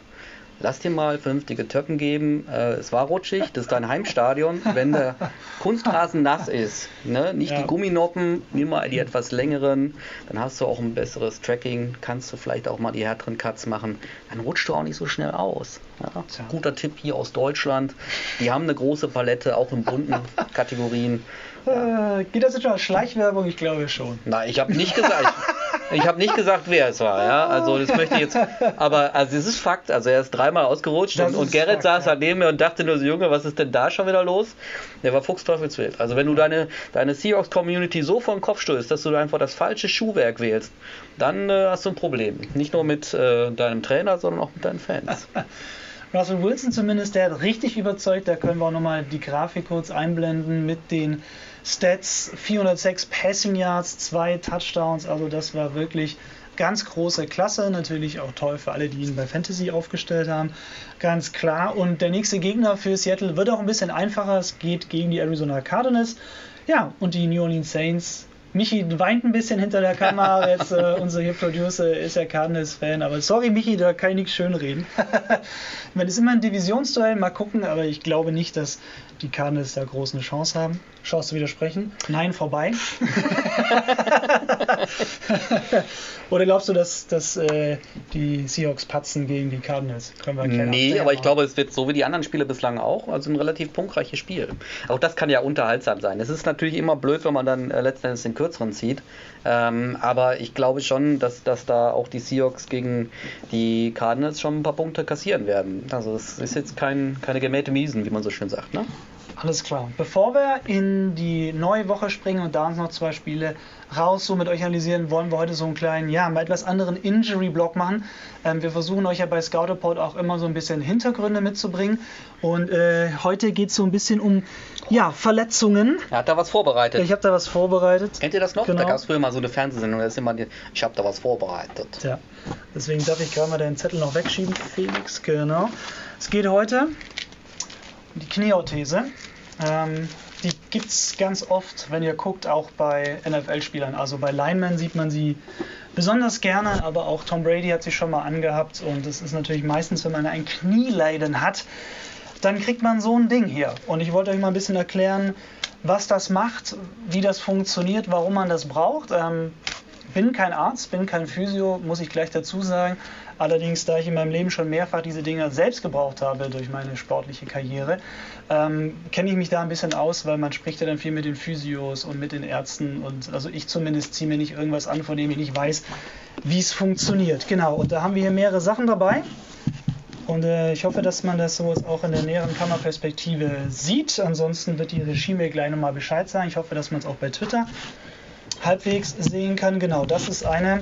lass dir mal vernünftige Töcken geben. Äh, es war rutschig, das ist dein Heimstadion. Wenn der Kunstrasen nass ist, ne? nicht ja. die Gumminoppen, nimm mal die etwas längeren, dann hast du auch ein besseres Tracking, kannst du vielleicht auch mal die härteren Cuts machen. Dann rutscht du auch nicht so schnell aus. Ja? Guter Tipp hier aus Deutschland. Die haben eine große Palette, auch in bunten Kategorien. Äh, geht das jetzt schon als Schleichwerbung? Ich glaube schon. Nein, ich habe nicht gesagt. Ich habe nicht gesagt, wer es war, ja. Also das möchte ich jetzt. Aber also es ist Fakt. Also er ist dreimal ausgerutscht und, und Gerrit Fakt, saß ja. neben mir und dachte nur so, Junge, was ist denn da schon wieder los? Der war Fuchsteufelswild. Also wenn du deine, deine Seahawks-Community so vor den Kopf stößt, dass du einfach das falsche Schuhwerk wählst, dann äh, hast du ein Problem. Nicht nur mit äh, deinem Trainer, sondern auch mit deinen Fans. Russell Wilson zumindest, der hat richtig überzeugt. Da können wir auch nochmal die Grafik kurz einblenden mit den Stats, 406 Passing Yards, zwei Touchdowns, also das war wirklich ganz große Klasse, natürlich auch toll für alle, die ihn bei Fantasy aufgestellt haben, ganz klar. Und der nächste Gegner für Seattle wird auch ein bisschen einfacher, es geht gegen die Arizona Cardinals. Ja, und die New Orleans Saints Michi weint ein bisschen hinter der Kamera. Jetzt äh, unser hier Producer ist ja Cardinals-Fan, aber sorry Michi, da kann ich nichts schönreden. Man ist immer ein Divisionsduell, mal gucken, aber ich glaube nicht, dass die Cardinals da groß eine Chance haben. Chance zu widersprechen? Nein, vorbei. Oder glaubst du, dass, dass äh, die Seahawks patzen gegen die Cardinals? Können wir nee, aber ich glaube, es wird so wie die anderen Spiele bislang auch, also ein relativ punktreiches Spiel. Auch das kann ja unterhaltsam sein. Es ist natürlich immer blöd, wenn man dann äh, letztendlich den kürzeren zieht. Ähm, aber ich glaube schon, dass, dass da auch die Seahawks gegen die Cardinals schon ein paar Punkte kassieren werden. Also es ist jetzt kein, keine gemähte Miesen, wie man so schön sagt. Ne? Alles klar. Bevor wir in die neue Woche springen und da uns noch zwei Spiele raus so mit euch analysieren, wollen wir heute so einen kleinen, ja, mal etwas anderen Injury-Block machen. Ähm, wir versuchen euch ja bei Scouterport auch immer so ein bisschen Hintergründe mitzubringen. Und äh, heute geht es so ein bisschen um, ja, Verletzungen. Er hat da was vorbereitet. Ich habe da was vorbereitet. Kennt ihr das noch? Genau. Da gab es früher mal so eine Fernsehsendung, da ist immer die, ich habe da was vorbereitet. Ja, deswegen darf ich gerade mal deinen Zettel noch wegschieben, Felix. Genau. Es geht heute die Knieorthese. Ähm, die gibt es ganz oft, wenn ihr guckt, auch bei NFL-Spielern. Also bei Linemen sieht man sie besonders gerne, aber auch Tom Brady hat sie schon mal angehabt. Und es ist natürlich meistens, wenn man ein Knieleiden hat, dann kriegt man so ein Ding hier. Und ich wollte euch mal ein bisschen erklären, was das macht, wie das funktioniert, warum man das braucht. Ähm, bin kein Arzt, bin kein Physio, muss ich gleich dazu sagen. Allerdings, da ich in meinem Leben schon mehrfach diese Dinge selbst gebraucht habe durch meine sportliche Karriere, ähm, kenne ich mich da ein bisschen aus, weil man spricht ja dann viel mit den Physios und mit den Ärzten und also ich zumindest ziehe mir nicht irgendwas an, von dem ich nicht weiß, wie es funktioniert. Genau, und da haben wir hier mehrere Sachen dabei. Und äh, ich hoffe, dass man das so auch in der näheren Kammerperspektive sieht. Ansonsten wird die Regie mir gleich nochmal Bescheid sagen. Ich hoffe, dass man es auch bei Twitter halbwegs sehen kann. Genau, das ist eine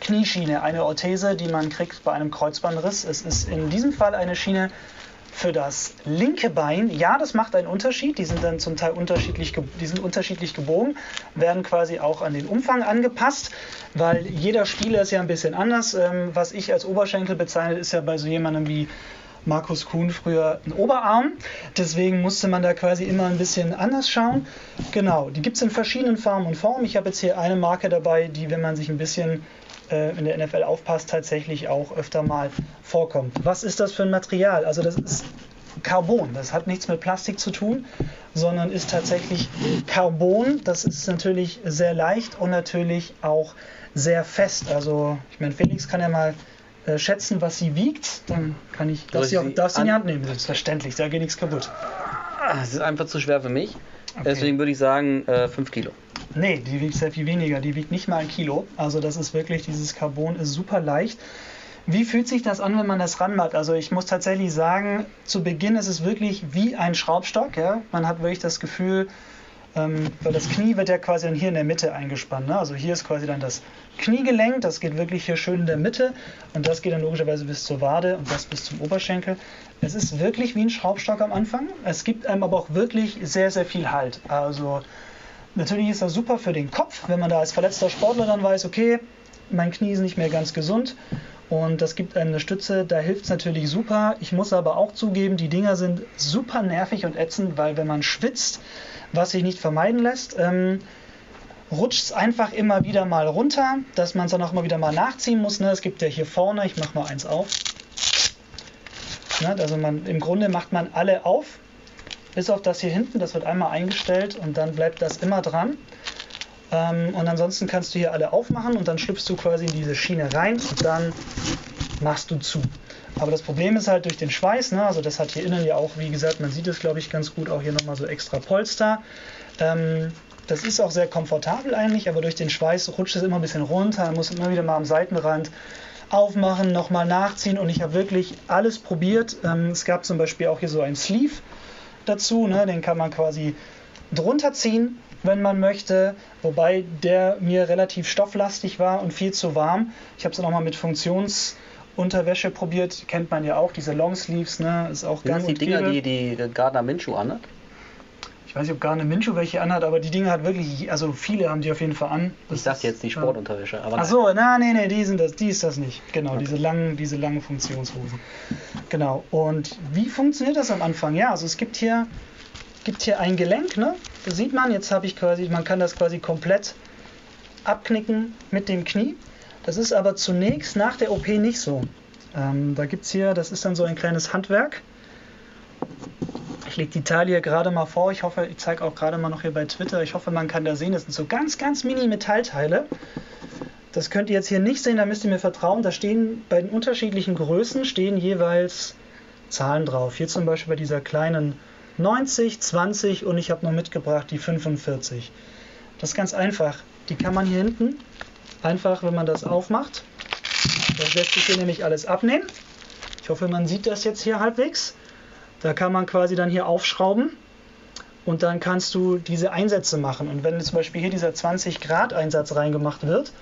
Knieschiene, eine Orthese, die man kriegt bei einem Kreuzbandriss. Es ist in diesem Fall eine Schiene für das linke Bein. Ja, das macht einen Unterschied. Die sind dann zum Teil unterschiedlich, die sind unterschiedlich gebogen, werden quasi auch an den Umfang angepasst, weil jeder Spieler ist ja ein bisschen anders. Ähm, was ich als Oberschenkel bezeichne, ist ja bei so jemandem wie Markus Kuhn früher ein Oberarm. Deswegen musste man da quasi immer ein bisschen anders schauen. Genau, die gibt es in verschiedenen Farben und Formen. Ich habe jetzt hier eine Marke dabei, die, wenn man sich ein bisschen äh, in der NFL aufpasst, tatsächlich auch öfter mal vorkommt. Was ist das für ein Material? Also das ist Carbon. Das hat nichts mit Plastik zu tun, sondern ist tatsächlich Carbon. Das ist natürlich sehr leicht und natürlich auch sehr fest. Also ich meine, Felix kann ja mal äh, schätzen, was sie wiegt. Dann kann ich, darf Soll sie, ich auch, sie darf sie in die an- Hand nehmen. Selbstverständlich, da geht nichts kaputt. Ah, Es ist einfach zu schwer für mich. Deswegen würde ich sagen 5 Kilo. Nee, die wiegt sehr viel weniger. Die wiegt nicht mal ein Kilo. Also das ist wirklich, dieses Carbon ist super leicht. Wie fühlt sich das an, wenn man das ranmacht? Also ich muss tatsächlich sagen, zu Beginn ist es wirklich wie ein Schraubstock. Ja? Man hat wirklich das Gefühl, ähm, weil das Knie wird ja quasi dann hier in der Mitte eingespannt. Ne? Also hier ist quasi dann das Kniegelenk, das geht wirklich hier schön in der Mitte und das geht dann logischerweise bis zur Wade und das bis zum Oberschenkel. Es ist wirklich wie ein Schraubstock am Anfang. Es gibt einem aber auch wirklich sehr, sehr viel Halt. Also Natürlich ist das super für den Kopf, wenn man da als verletzter Sportler dann weiß, okay, mein Knie ist nicht mehr ganz gesund und das gibt eine Stütze, da hilft es natürlich super. Ich muss aber auch zugeben, die Dinger sind super nervig und ätzend, weil wenn man schwitzt, was sich nicht vermeiden lässt, ähm, rutscht es einfach immer wieder mal runter, dass man es dann auch immer wieder mal nachziehen muss. Ne? Es gibt ja hier vorne, ich mache mal eins auf. Ne? Also man, im Grunde macht man alle auf, bis auf das hier hinten, das wird einmal eingestellt und dann bleibt das immer dran. Ähm, und ansonsten kannst du hier alle aufmachen und dann schlüpfst du quasi in diese Schiene rein und dann machst du zu. Aber das Problem ist halt durch den Schweiß, ne? also das hat hier innen ja auch, wie gesagt, man sieht es glaube ich ganz gut, auch hier nochmal so extra Polster. Ähm, das ist auch sehr komfortabel eigentlich, aber durch den Schweiß rutscht es immer ein bisschen runter, man muss immer wieder mal am Seitenrand aufmachen, nochmal nachziehen und ich habe wirklich alles probiert. Ähm, es gab zum Beispiel auch hier so ein Sleeve dazu, ne? den kann man quasi drunter ziehen, wenn man möchte, wobei der mir relativ stofflastig war und viel zu warm. Ich habe es nochmal mit Funktionsunterwäsche probiert, kennt man ja auch, diese Longsleeves, ne? ist auch gang die Dinger, die die Gardner Minshew anhat? Ich weiß nicht, ob Garne Minshew welche anhat, aber die Dinge hat wirklich, also viele haben die auf jeden Fall an. Das Ich dachte jetzt die. Sportunterwäsche. Aber Ach nein. na, nee, nee, die sind das, die ist das nicht. Genau, Okay. diese langen, diese langen Funktionshosen. Genau. Und wie funktioniert das am Anfang? Ja, also es gibt hier, gibt hier ein Gelenk, ne? Das sieht man, jetzt habe ich quasi, man kann das quasi komplett abknicken mit dem Knie. Das ist aber zunächst nach der OP nicht so. Ähm, da gibt es hier, das ist dann so ein kleines Handwerk. Ich lege die Taille gerade mal vor. Ich hoffe, ich zeige auch gerade mal noch hier bei Twitter. Ich hoffe, man kann da sehen. Das sind so ganz, ganz mini Metallteile. Das könnt ihr jetzt hier nicht sehen, da müsst ihr mir vertrauen. Da stehen bei den unterschiedlichen Größen stehen jeweils Zahlen drauf. Hier zum Beispiel bei dieser kleinen 90, 20 und ich habe noch mitgebracht die 45. Das ist ganz einfach. Die kann man hier hinten einfach, wenn man das aufmacht, das lässt sich hier nämlich alles abnehmen. Ich hoffe, man sieht das jetzt hier halbwegs. Da kann man quasi dann hier aufschrauben und dann kannst du diese Einsätze machen. Und wenn zum Beispiel hier dieser 20 Grad Einsatz reingemacht wird,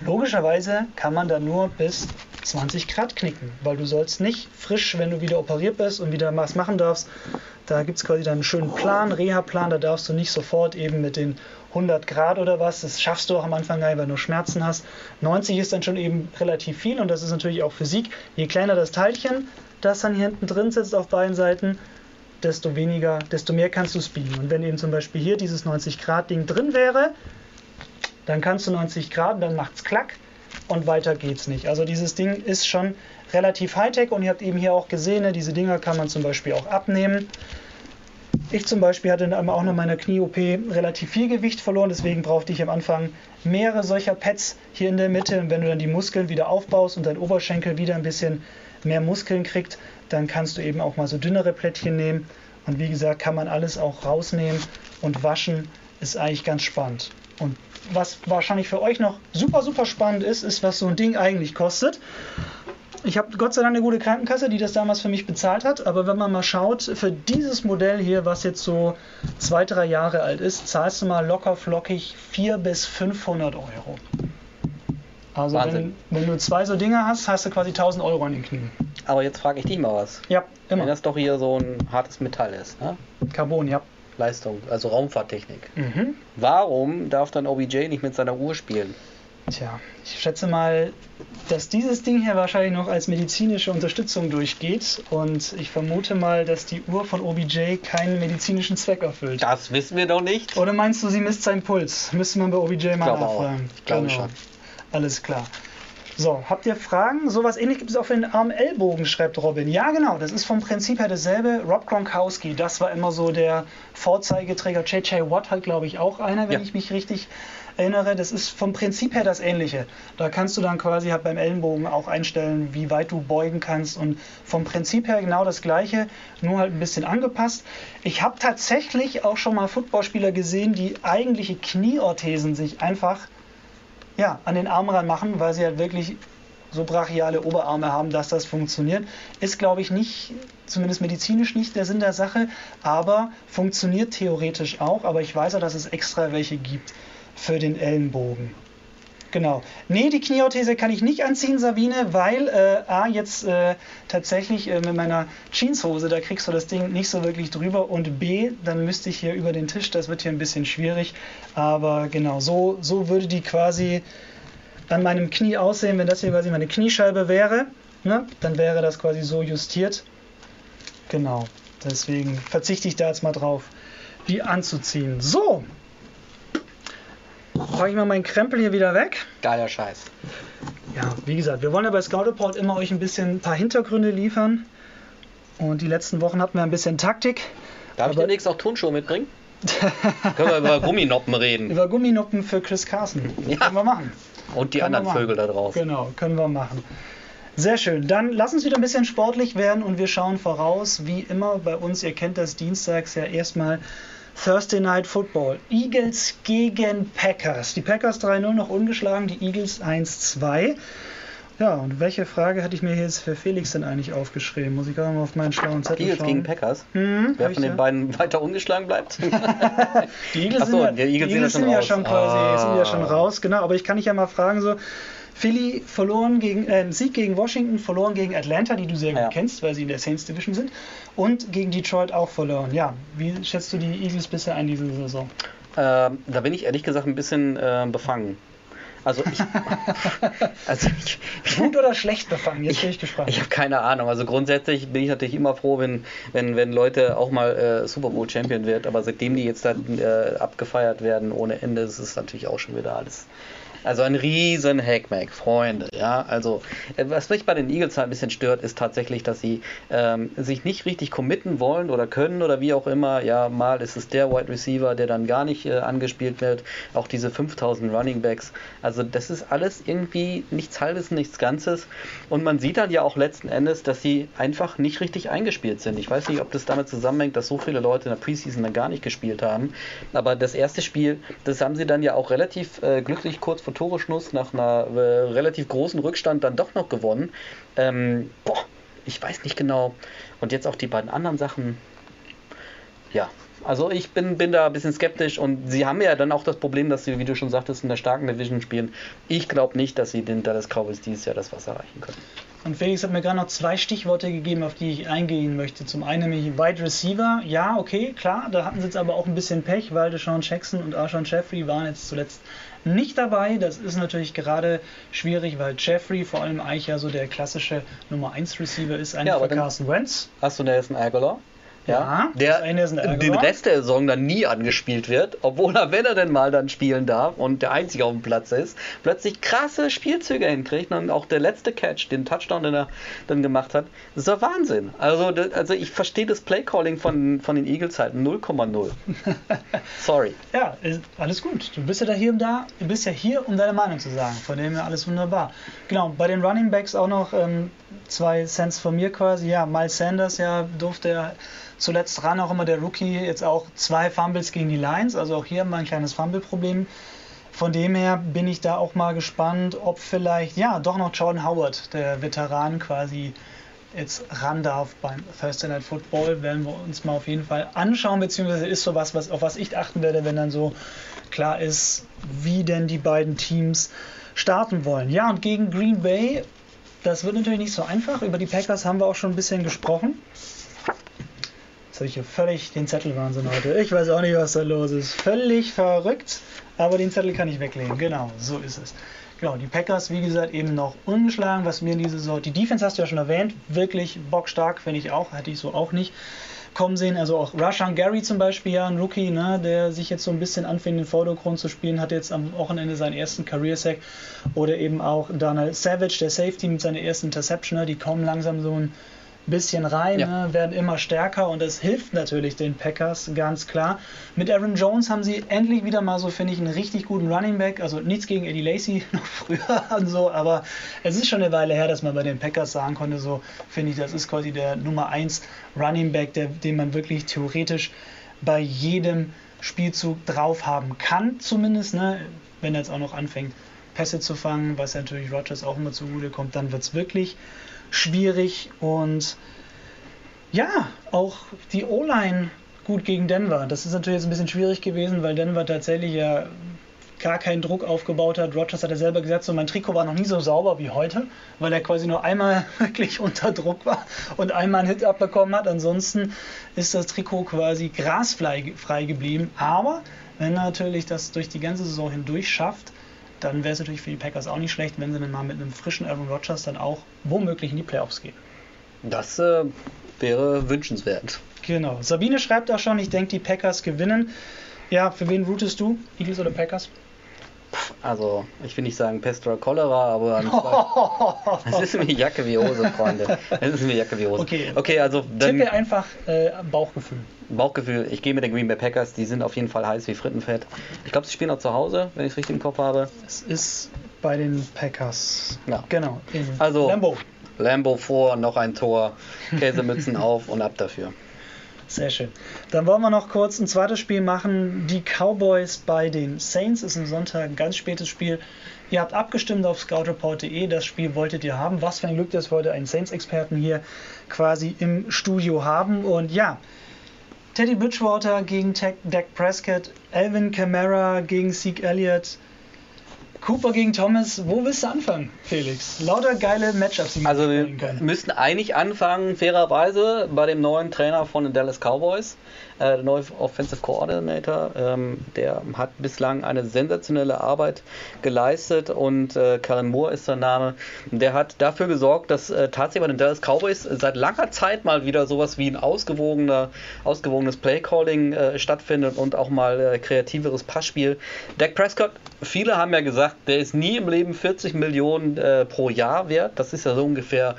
logischerweise kann man da nur bis 20 Grad knicken, weil du sollst nicht frisch, wenn du wieder operiert bist und wieder was machen darfst, da gibt es quasi dann einen schönen Plan, Reha-Plan, da darfst du nicht sofort eben mit den 100 Grad oder was, das schaffst du auch am Anfang gar nicht, weil du Schmerzen hast. 90 ist dann schon eben relativ viel und das ist natürlich auch Physik. Je kleiner das Teilchen, das dann hier hinten drin sitzt auf beiden Seiten, desto weniger, desto mehr kannst du speeden. Und wenn eben zum Beispiel hier dieses 90 Grad Ding drin wäre, dann kannst du 90 Grad, dann macht's klack und weiter geht's nicht. Also dieses Ding ist schon relativ Hightech und ihr habt eben hier auch gesehen, ne, diese Dinger kann man zum Beispiel auch abnehmen. Ich zum Beispiel hatte auch nach meiner Knie-OP relativ viel Gewicht verloren, deswegen brauchte ich am Anfang mehrere solcher Pads hier in der Mitte. Und wenn du dann die Muskeln wieder aufbaust und dein Oberschenkel wieder ein bisschen mehr Muskeln kriegt, dann kannst du eben auch mal so dünnere Plättchen nehmen. Und wie gesagt, kann man alles auch rausnehmen und waschen, ist eigentlich ganz spannend. Und was wahrscheinlich für euch noch super, super spannend ist, ist, was so ein Ding eigentlich kostet. Ich habe Gott sei Dank eine gute Krankenkasse, die das damals für mich bezahlt hat. Aber wenn man mal schaut, für dieses Modell hier, was jetzt so zwei, drei Jahre alt ist, zahlst du mal locker flockig 400 bis 500 Euro. Also wenn, wenn, du zwei so Dinge hast, hast du quasi 1000 Euro an den Knien. Aber jetzt frage ich dich mal was. Ja, immer. Wenn das doch hier so ein hartes Metall ist, ne? Carbon, ja. Leistung, also Raumfahrttechnik. Mhm. Warum darf dann OBJ nicht mit seiner Uhr spielen? Tja, ich schätze mal, dass dieses Ding hier wahrscheinlich noch als medizinische Unterstützung durchgeht und ich vermute mal, dass die Uhr von OBJ keinen medizinischen Zweck erfüllt. Das wissen wir doch nicht. Oder meinst du, sie misst seinen Puls? Müsste man bei OBJ mal nachfragen. Ich glaube genau. schon. Alles klar. So, habt ihr Fragen? Sowas ähnlich gibt es auch für den Arm-Ellbogen, schreibt Robin. Ja, genau, das ist vom Prinzip her dasselbe. Rob Gronkowski, das war immer so der Vorzeigeträger. J.J. Watt hat, glaube ich, auch einer, wenn ja. ich mich richtig erinnere. Das ist vom Prinzip her das Ähnliche. Da kannst du dann quasi halt beim Ellenbogen auch einstellen, wie weit du beugen kannst. Und vom Prinzip her genau das Gleiche, nur halt ein bisschen angepasst. Ich habe tatsächlich auch schon mal Footballspieler gesehen, die eigentliche Knieorthesen sich einfach ja, an den Arm ranmachen, weil sie halt wirklich so brachiale Oberarme haben, dass das funktioniert. Ist, glaube ich, nicht, zumindest medizinisch nicht der Sinn der Sache, aber funktioniert theoretisch auch. Aber ich weiß ja, dass es extra welche gibt für den Ellenbogen. Genau. Nee, die Knieorthese kann ich nicht anziehen, Sabine, weil äh, A, jetzt äh, tatsächlich äh, mit meiner Jeanshose, da kriegst du das Ding nicht so wirklich drüber und B, dann müsste ich hier über den Tisch, das wird hier ein bisschen schwierig. Aber genau, so, so würde die quasi an meinem Knie aussehen, wenn das hier quasi meine Kniescheibe wäre. Ne? Dann wäre das quasi so justiert. Genau. Deswegen verzichte ich da jetzt mal drauf, die anzuziehen. So, packe ich mal meinen Krempel hier wieder weg. Geiler Scheiß. Ja, wie gesagt, wir wollen ja bei Scout Report immer euch ein bisschen ein paar Hintergründe liefern. Und die letzten Wochen hatten wir ein bisschen Taktik. Darf ich demnächst auch Turnschuhe mitbringen? Können wir über Gumminoppen reden. Über Gumminoppen für Chris Carson. Ja. Können wir machen. Und die können anderen Vögel da draußen. Genau, können wir machen. Sehr schön. Dann lass uns wieder ein bisschen sportlich werden und wir schauen voraus, wie immer bei uns, ihr kennt das dienstags ja erstmal Thursday Night Football. Eagles gegen Packers. Die Packers 3-0 noch ungeschlagen, die Eagles 1-2. Ja, und welche Frage hatte ich mir jetzt für Felix denn eigentlich aufgeschrieben? Muss ich gerade mal auf meinen schlauen Zettel Eagles schauen. gegen Packers? Hm, Wer von den ja? beiden weiter ungeschlagen bleibt? die Eagles, Achso, sind, ja, die Eagles, die Eagles sind, ja, schon quasi ah. sind ja schon raus, genau. Aber ich kann dich ja mal fragen, so, Philly verloren gegen, äh, Sieg gegen Washington, verloren gegen Atlanta, die du sehr gut ja. kennst, weil sie in der Saints Division sind, und gegen Detroit auch verloren. Ja, wie schätzt du die Eagles bisher ein diese Saison? Ähm, da bin ich ehrlich gesagt ein bisschen äh, befangen. Also ich, also ich, gut oder schlecht befangen? Jetzt bin ich gespannt. Ich habe keine Ahnung. Also grundsätzlich bin ich natürlich immer froh, wenn, wenn, wenn Leute auch mal äh, Super Bowl Champion wird. Aber seitdem die jetzt dann äh, abgefeiert werden ohne Ende, ist es natürlich auch schon wieder alles also ein riesen Hackmack, Freunde. Ja, also äh, was mich bei den Eagles halt ein bisschen stört, ist tatsächlich, dass sie ähm, sich nicht richtig committen wollen oder können oder wie auch immer. Ja, mal ist es der Wide Receiver, der dann gar nicht äh, angespielt wird. Auch diese 5000 Running Backs. Also das ist alles irgendwie nichts Halbes, nichts Ganzes. Und man sieht dann ja auch letzten Endes, dass sie einfach nicht richtig eingespielt sind. Ich weiß nicht, ob das damit zusammenhängt, dass so viele Leute in der Preseason dann gar nicht gespielt haben. Aber das erste Spiel, das haben sie dann ja auch relativ äh, glücklich kurz vor Toreschluss nach einer äh, relativ großen Rückstand dann doch noch gewonnen. Ähm, boah, ich weiß nicht genau. Und jetzt auch die beiden anderen Sachen. Ja, Also ich bin, bin da ein bisschen skeptisch und sie haben ja dann auch das Problem, dass sie, wie du schon sagtest, in der starken Division spielen. Ich glaube nicht, dass sie den Dallas Cowboys dieses Jahr das Wasser erreichen können. Und Felix hat mir gerade noch zwei Stichworte gegeben, auf die ich eingehen möchte. Zum einen nämlich Wide Receiver. Ja, okay, klar, da hatten sie jetzt aber auch ein bisschen Pech, weil Deshaun Jackson und Arshawn Jeffrey waren jetzt zuletzt nicht dabei. Das ist natürlich gerade schwierig, weil Jeffrey vor allem eigentlich ja so der klassische Nummer 1 Receiver ist, eigentlich ja, für Carson Wentz. Hast du Nelson Aguilar? Ja, der den Rest der Saison dann nie angespielt wird, obwohl er, wenn er denn mal dann spielen darf und der Einzige auf dem Platz ist, plötzlich krasse Spielzüge hinkriegt und auch der letzte Catch, den Touchdown, den er dann gemacht hat, ist der Wahnsinn. Also, also ich verstehe das Playcalling von, von den Eagles halt 0,0. Sorry. Ja, alles gut. Du bist ja da hier und da, du bist ja hier, um deine Meinung zu sagen. Von dem her alles wunderbar. Genau, bei den Running Backs auch noch ähm, zwei Cents von mir quasi. Ja, Miles Sanders ja durfte er Zuletzt ran auch immer der Rookie jetzt auch zwei Fumbles gegen die Lions, also auch hier mal ein kleines Fumble-Problem. Von dem her bin ich da auch mal gespannt, ob vielleicht, ja, doch noch Jordan Howard, der Veteran, quasi jetzt ran darf beim Thursday Night Football. Werden wir uns mal auf jeden Fall anschauen, beziehungsweise ist sowas, was, auf was ich achten werde, wenn dann so klar ist, wie denn die beiden Teams starten wollen. Ja, und gegen Green Bay, das wird natürlich nicht so einfach. Über die Packers haben wir auch schon ein bisschen gesprochen. Jetzt habe ich hier völlig den Zettelwahnsinn heute. Ich weiß auch nicht, was da los ist. Völlig verrückt, aber den Zettel kann ich weglegen. Genau, so ist es. Genau, die Packers, wie gesagt, eben noch ungeschlagen, was mir in diese Saison. Die Defense hast du ja schon erwähnt, wirklich bockstark, finde ich auch, hätte ich so auch nicht kommen sehen. Also auch Rashan Gary zum Beispiel, ja, ein Rookie, ne, der sich jetzt so ein bisschen anfängt, in den Vordergrund zu spielen, hat jetzt am Wochenende seinen ersten Career-Sack. Oder eben auch Donald Savage, der Safety mit seiner ersten Interception, ne, die kommen langsam so ein bisschen rein, ja. ne, werden immer stärker und das hilft natürlich den Packers ganz klar. Mit Aaron Jones haben sie endlich wieder mal so, finde ich, einen richtig guten Running Back. Also nichts gegen Eddie Lacey noch früher und so, aber es ist schon eine Weile her, dass man bei den Packers sagen konnte, so finde ich, das ist quasi der Nummer 1 Running Back, der, den man wirklich theoretisch bei jedem Spielzug drauf haben kann, zumindest, ne, wenn er jetzt auch noch anfängt, Pässe zu fangen, was natürlich Rogers auch immer zugute kommt, dann wird es wirklich schwierig und ja, auch die O-Line gut gegen Denver. Das ist natürlich jetzt ein bisschen schwierig gewesen, weil Denver tatsächlich ja gar keinen Druck aufgebaut hat. Rogers hat ja selber gesagt, so mein Trikot war noch nie so sauber wie heute, weil er quasi nur einmal wirklich unter Druck war und einmal einen Hit abbekommen hat. Ansonsten ist das Trikot quasi grasfrei geblieben. Aber wenn natürlich das durch die ganze Saison hindurch schafft, dann wäre es natürlich für die Packers auch nicht schlecht, wenn sie dann mal mit einem frischen Aaron Rodgers dann auch womöglich in die Playoffs gehen. Das äh, wäre wünschenswert. Genau. Sabine schreibt auch schon, ich denke, die Packers gewinnen. Ja, für wen routest du? Eagles oder Packers? Also, ich will nicht sagen Pest oder Cholera, aber es ist mir Jacke wie Hose, Freunde. Es ist mir Jacke wie Hose. Okay, okay also dann. Tippe einfach äh, Bauchgefühl. Bauchgefühl, ich gehe mit den Green Bay Packers, die sind auf jeden Fall heiß wie Frittenfett. Ich glaube, sie spielen auch zu Hause, wenn ich es richtig im Kopf habe. Es ist bei den Packers. Ja. Genau, also, Lambo. Lambo vor, noch ein Tor, Käsemützen auf und ab dafür. Sehr schön. Dann wollen wir noch kurz ein zweites Spiel machen. Die Cowboys bei den Saints ist am Sonntag ein ganz spätes Spiel. Ihr habt abgestimmt auf scoutreport.de, das Spiel wolltet ihr haben. Was für ein Glück, dass wir heute einen Saints-Experten hier quasi im Studio haben. Und ja, Teddy Bridgewater gegen Dak Prescott, Alvin Kamara gegen Zeke Elliott, Cooper gegen Thomas, wo willst du anfangen, Felix? Lauter geile Matchups, die man Also wir müssten eigentlich anfangen, fairerweise, bei dem neuen Trainer von den Dallas Cowboys der neue Offensive Coordinator. Ähm, der hat bislang eine sensationelle Arbeit geleistet und äh, Karen Moore ist sein Name. Der hat dafür gesorgt, dass äh, tatsächlich bei den Dallas Cowboys seit langer Zeit mal wieder sowas wie ein ausgewogener, ausgewogenes Playcalling äh, stattfindet und auch mal äh, kreativeres Passspiel. Dak Prescott, viele haben ja gesagt, der ist nie im Leben 40 Millionen äh, pro Jahr wert. Das ist ja so ungefähr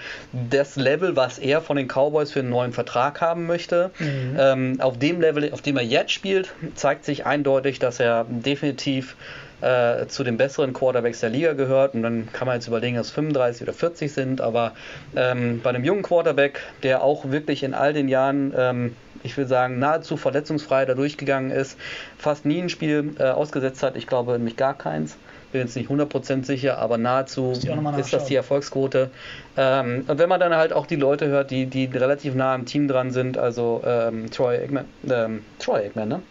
das Level, was er von den Cowboys für einen neuen Vertrag haben möchte. Mhm. Ähm, auf dem dem Level, auf dem er jetzt spielt, zeigt sich eindeutig, dass er definitiv äh, zu den besseren Quarterbacks der Liga gehört. Und dann kann man jetzt überlegen, dass es 35 oder 40 sind. Aber ähm, bei einem jungen Quarterback, der auch wirklich in all den Jahren, ähm, ich will sagen, nahezu verletzungsfrei da durchgegangen ist, fast nie ein Spiel äh, ausgesetzt hat, ich glaube nämlich gar keins bin jetzt nicht 100% sicher, aber nahezu ist das die Erfolgsquote. Ähm, und wenn man dann halt auch die Leute hört, die, die relativ nah am Team dran sind, also ähm, Troy Eggman, ähm, Troy Eggman, ne?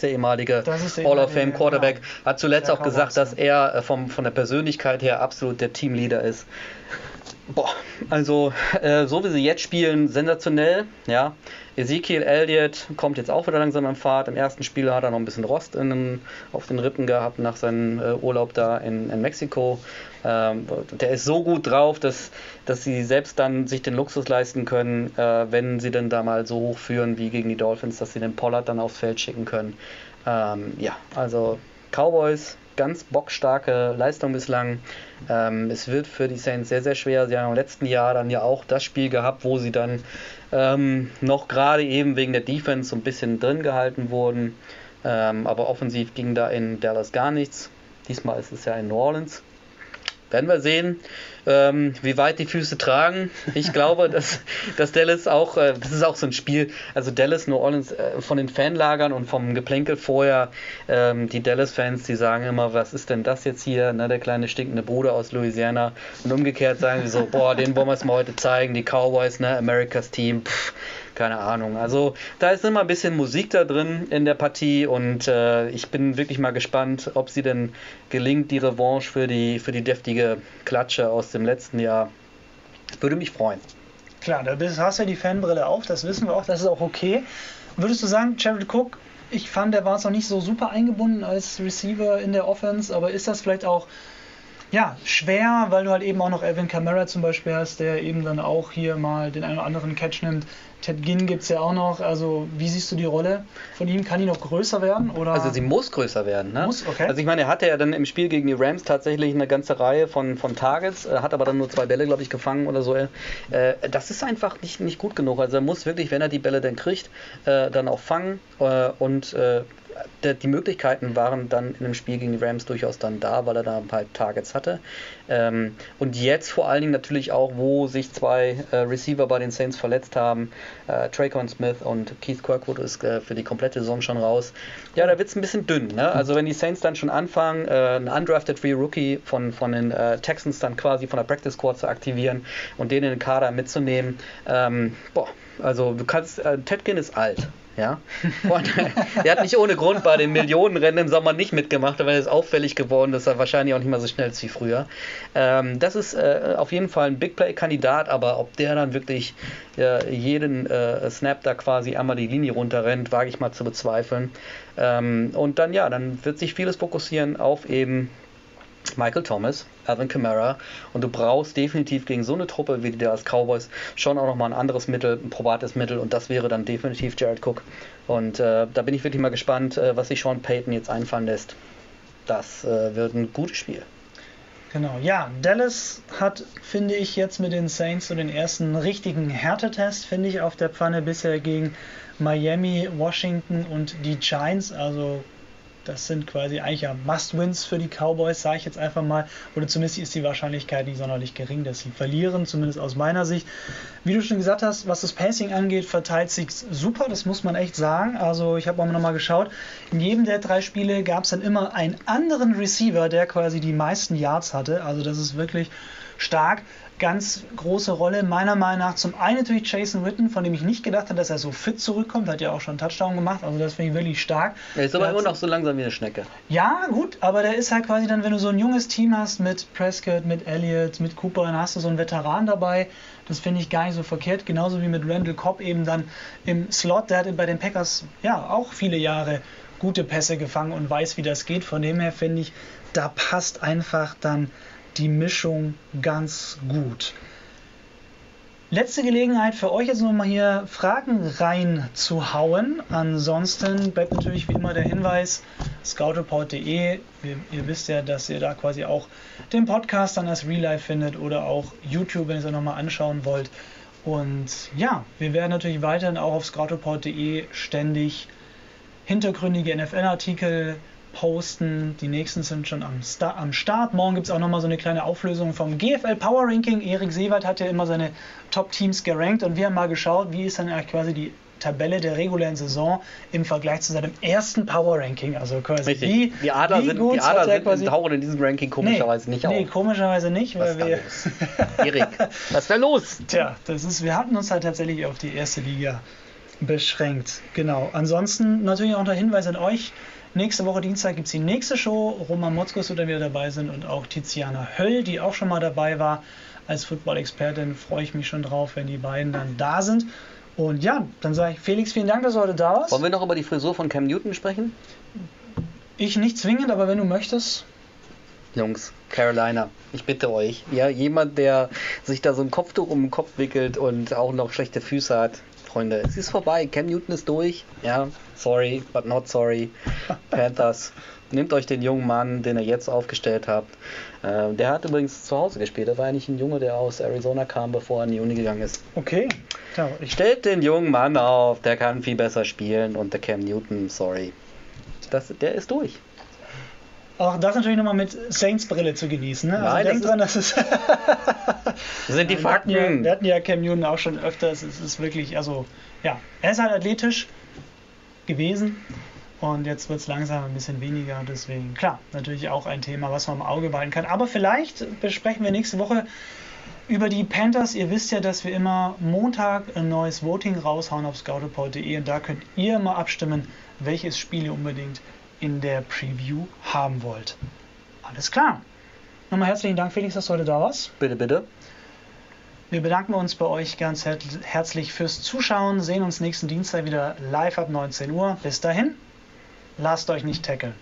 Der ehemalige Hall of Fame Quarterback, genau. hat zuletzt auch gesagt, dass er äh, vom, von der Persönlichkeit her absolut der Teamleader ist. Boah, also äh, so wie sie jetzt spielen, sensationell, ja. Ezekiel Elliott kommt jetzt auch wieder langsam am Fahrt. Im ersten Spiel hat er noch ein bisschen Rost in, auf den Rippen gehabt nach seinem äh, Urlaub da in, in Mexiko. Ähm, der ist so gut drauf, dass, dass sie selbst dann sich den Luxus leisten können, äh, wenn sie denn da mal so hoch führen wie gegen die Dolphins, dass sie den Pollard dann aufs Feld schicken können. Ähm, ja, also Cowboys, ganz bockstarke Leistung bislang. Ähm, es wird für die Saints sehr, sehr schwer. Sie haben im letzten Jahr dann ja auch das Spiel gehabt, wo sie dann ähm, noch gerade eben wegen der Defense so ein bisschen drin gehalten wurden. Ähm, aber offensiv ging da in Dallas gar nichts. Diesmal ist es ja in New Orleans. Werden wir sehen, ähm, wie weit die Füße tragen. Ich glaube, dass, dass Dallas auch, äh, das ist auch so ein Spiel, also Dallas, New Orleans, äh, von den Fanlagern und vom Geplänkel vorher, ähm, die Dallas-Fans, die sagen immer, was ist denn das jetzt hier, ne, der kleine stinkende Bruder aus Louisiana. Und umgekehrt sagen sie so, boah, den wollen wir es mal heute zeigen, die Cowboys, ne, Americas Team, pff, keine Ahnung. Also da ist immer ein bisschen Musik da drin in der Partie und äh, ich bin wirklich mal gespannt, ob sie denn gelingt, die Revanche für die, für die deftige Klatsche aus dem letzten Jahr. Würde mich freuen. Klar, da hast du ja die Fanbrille auf, das wissen wir auch, das ist auch okay. Würdest du sagen, Jared Cook, ich fand, der war es noch nicht so super eingebunden als Receiver in der Offense, aber ist das vielleicht auch ja, schwer, weil du halt eben auch noch Evan Kamara zum Beispiel hast, der eben dann auch hier mal den einen oder anderen Catch nimmt. Ted Ginn gibt es ja auch noch. Also, wie siehst du die Rolle von ihm? Kann die noch größer werden? Oder? Also, sie muss größer werden. Ne? Muss, okay. Also, ich meine, er hatte ja dann im Spiel gegen die Rams tatsächlich eine ganze Reihe von, von Targets, hat aber dann nur zwei Bälle, glaube ich, gefangen oder so. Äh, das ist einfach nicht, nicht gut genug. Also, er muss wirklich, wenn er die Bälle dann kriegt, äh, dann auch fangen äh, und die Möglichkeiten waren dann in dem Spiel gegen die Rams durchaus dann da, weil er da ein paar Targets hatte. Ähm, und jetzt vor allen Dingen natürlich auch, wo sich zwei äh, Receiver bei den Saints verletzt haben. Äh, Traycon Smith und Keith Kirkwood ist äh, für die komplette Saison schon raus. Ja, da wird es ein bisschen dünn. Ne? Also wenn die Saints dann schon anfangen, äh, einen undrafted Free Rookie von, von den Texans dann quasi von der Practice Squad zu aktivieren und den in den Kader mitzunehmen, ähm, boah, also du kannst, äh, Tedkin ist alt. Ja? Und er hat nicht ohne Grund bei den Millionenrennen im Sommer nicht mitgemacht, aber er ist auffällig geworden, dass er wahrscheinlich auch nicht mehr so schnell ist wie früher. Ähm, das ist äh, auf jeden Fall ein Big Play-Kandidat, aber ob der dann wirklich äh, jeden äh, Snap da quasi einmal die Linie runterrennt, wage ich mal zu bezweifeln. Ähm, und dann ja, dann wird sich vieles fokussieren auf eben Michael Thomas, Alvin Kamara und du brauchst definitiv gegen so eine Truppe wie die Dallas Cowboys schon auch nochmal ein anderes Mittel, ein probates Mittel und das wäre dann definitiv Jared Cook. Und äh, da bin ich wirklich mal gespannt, äh, was sich Sean Payton jetzt einfallen lässt. Das äh, wird ein gutes Spiel. Genau, ja, Dallas hat, finde ich, jetzt mit den Saints so den ersten richtigen Härtetest, finde ich, auf der Pfanne bisher gegen Miami, Washington und die Giants. Also das sind quasi eigentlich ja Must-Wins für die Cowboys, sage ich jetzt einfach mal. Oder zumindest ist die Wahrscheinlichkeit nicht sonderlich gering, dass sie verlieren, zumindest aus meiner Sicht. Wie du schon gesagt hast, was das Passing angeht, verteilt sich super, das muss man echt sagen. Also ich habe auch nochmal geschaut, in jedem der drei Spiele gab es dann immer einen anderen Receiver, der quasi die meisten Yards hatte. Also das ist wirklich stark ganz große Rolle. Meiner Meinung nach zum einen natürlich Jason Witten, von dem ich nicht gedacht habe, dass er so fit zurückkommt. Hat ja auch schon einen Touchdown gemacht, also das finde ich wirklich stark. Er ist aber immer noch so langsam wie eine Schnecke. Ja, gut, aber der ist halt quasi dann, wenn du so ein junges Team hast mit Prescott, mit Elliott, mit Cooper, dann hast du so einen Veteran dabei. Das finde ich gar nicht so verkehrt. Genauso wie mit Randall Cobb eben dann im Slot. Der hat bei den Packers ja auch viele Jahre gute Pässe gefangen und weiß, wie das geht. Von dem her finde ich, da passt einfach dann die Mischung ganz gut. Letzte Gelegenheit für euch jetzt nochmal hier Fragen reinzuhauen. Ansonsten bleibt natürlich wie immer der Hinweis, scoutreport.de. Ihr wisst ja, dass ihr da quasi auch den Podcast dann als Real Life findet oder auch YouTube, wenn ihr es euch nochmal anschauen wollt. Und ja, wir werden natürlich weiterhin auch auf scoutreport.de ständig hintergründige NFL-Artikel posten. Die nächsten sind schon am, Star am Start. Morgen gibt es auch nochmal so eine kleine Auflösung vom GFL Power Ranking. Erik Seewald hat ja immer seine Top-Teams gerankt und wir haben mal geschaut, wie ist dann eigentlich quasi die Tabelle der regulären Saison im Vergleich zu seinem ersten Power Ranking. Also quasi Richtig. wie, die Adler wie sind, gut die Adler er sind quasi. tauchen in diesem Ranking komischerweise nee, nicht auf. Nee, komischerweise nicht, Was weil wir. Erik, was ist da los? Tja, das ist, wir hatten uns halt tatsächlich auf die erste Liga beschränkt. Genau. Ansonsten natürlich auch noch Hinweis an euch. Nächste Woche Dienstag gibt es die nächste Show. Roman Motzkos wird dann wieder dabei sind und auch Tiziana Höll, die auch schon mal dabei war als Football-Expertin. Freue ich mich schon drauf, wenn die beiden dann da sind. Und ja, dann sage ich Felix, vielen Dank, dass du heute da warst. Wollen wir noch über die Frisur von Cam Newton sprechen? Ich nicht zwingend, aber wenn du möchtest. Jungs, Carolina, ich bitte euch. Ja, jemand, der sich da so ein Kopftuch um den Kopf wickelt und auch noch schlechte Füße hat. Freunde, es ist vorbei. Cam Newton ist durch. Ja, sorry, but not sorry. Panthers, nehmt euch den jungen Mann, den ihr jetzt aufgestellt habt. Äh, der hat übrigens zu Hause gespielt. Der war eigentlich ein Junge, der aus Arizona kam, bevor er in die Uni gegangen ist. Okay. Ja, ich, Stellt den jungen Mann auf, der kann viel besser spielen und der Cam Newton, sorry. Das, der ist durch. Auch das natürlich nochmal mit Saints-Brille zu genießen. Ne? Also Nein, das denk ist- dran, dass es. Das sind die Wir hatten, ja, Fakten. wir hatten ja Cam Newton auch schon öfters. Es ist wirklich, also, ja, er ist halt athletisch gewesen und jetzt wird es langsam ein bisschen weniger. Deswegen, klar, natürlich auch ein Thema, was man im Auge behalten kann. Aber vielleicht besprechen wir nächste Woche über die Panthers. Ihr wisst ja, dass wir immer Montag ein neues Voting raushauen auf scoutreport.de und da könnt ihr mal abstimmen, welches Spiel ihr unbedingt in der Preview haben wollt. Alles klar. Nochmal herzlichen Dank, Felix, dass du heute da warst. Bitte, bitte. Wir bedanken uns bei euch ganz her herzlich fürs Zuschauen, sehen uns nächsten Dienstag wieder live ab 19 Uhr. Bis dahin, lasst euch nicht tackeln.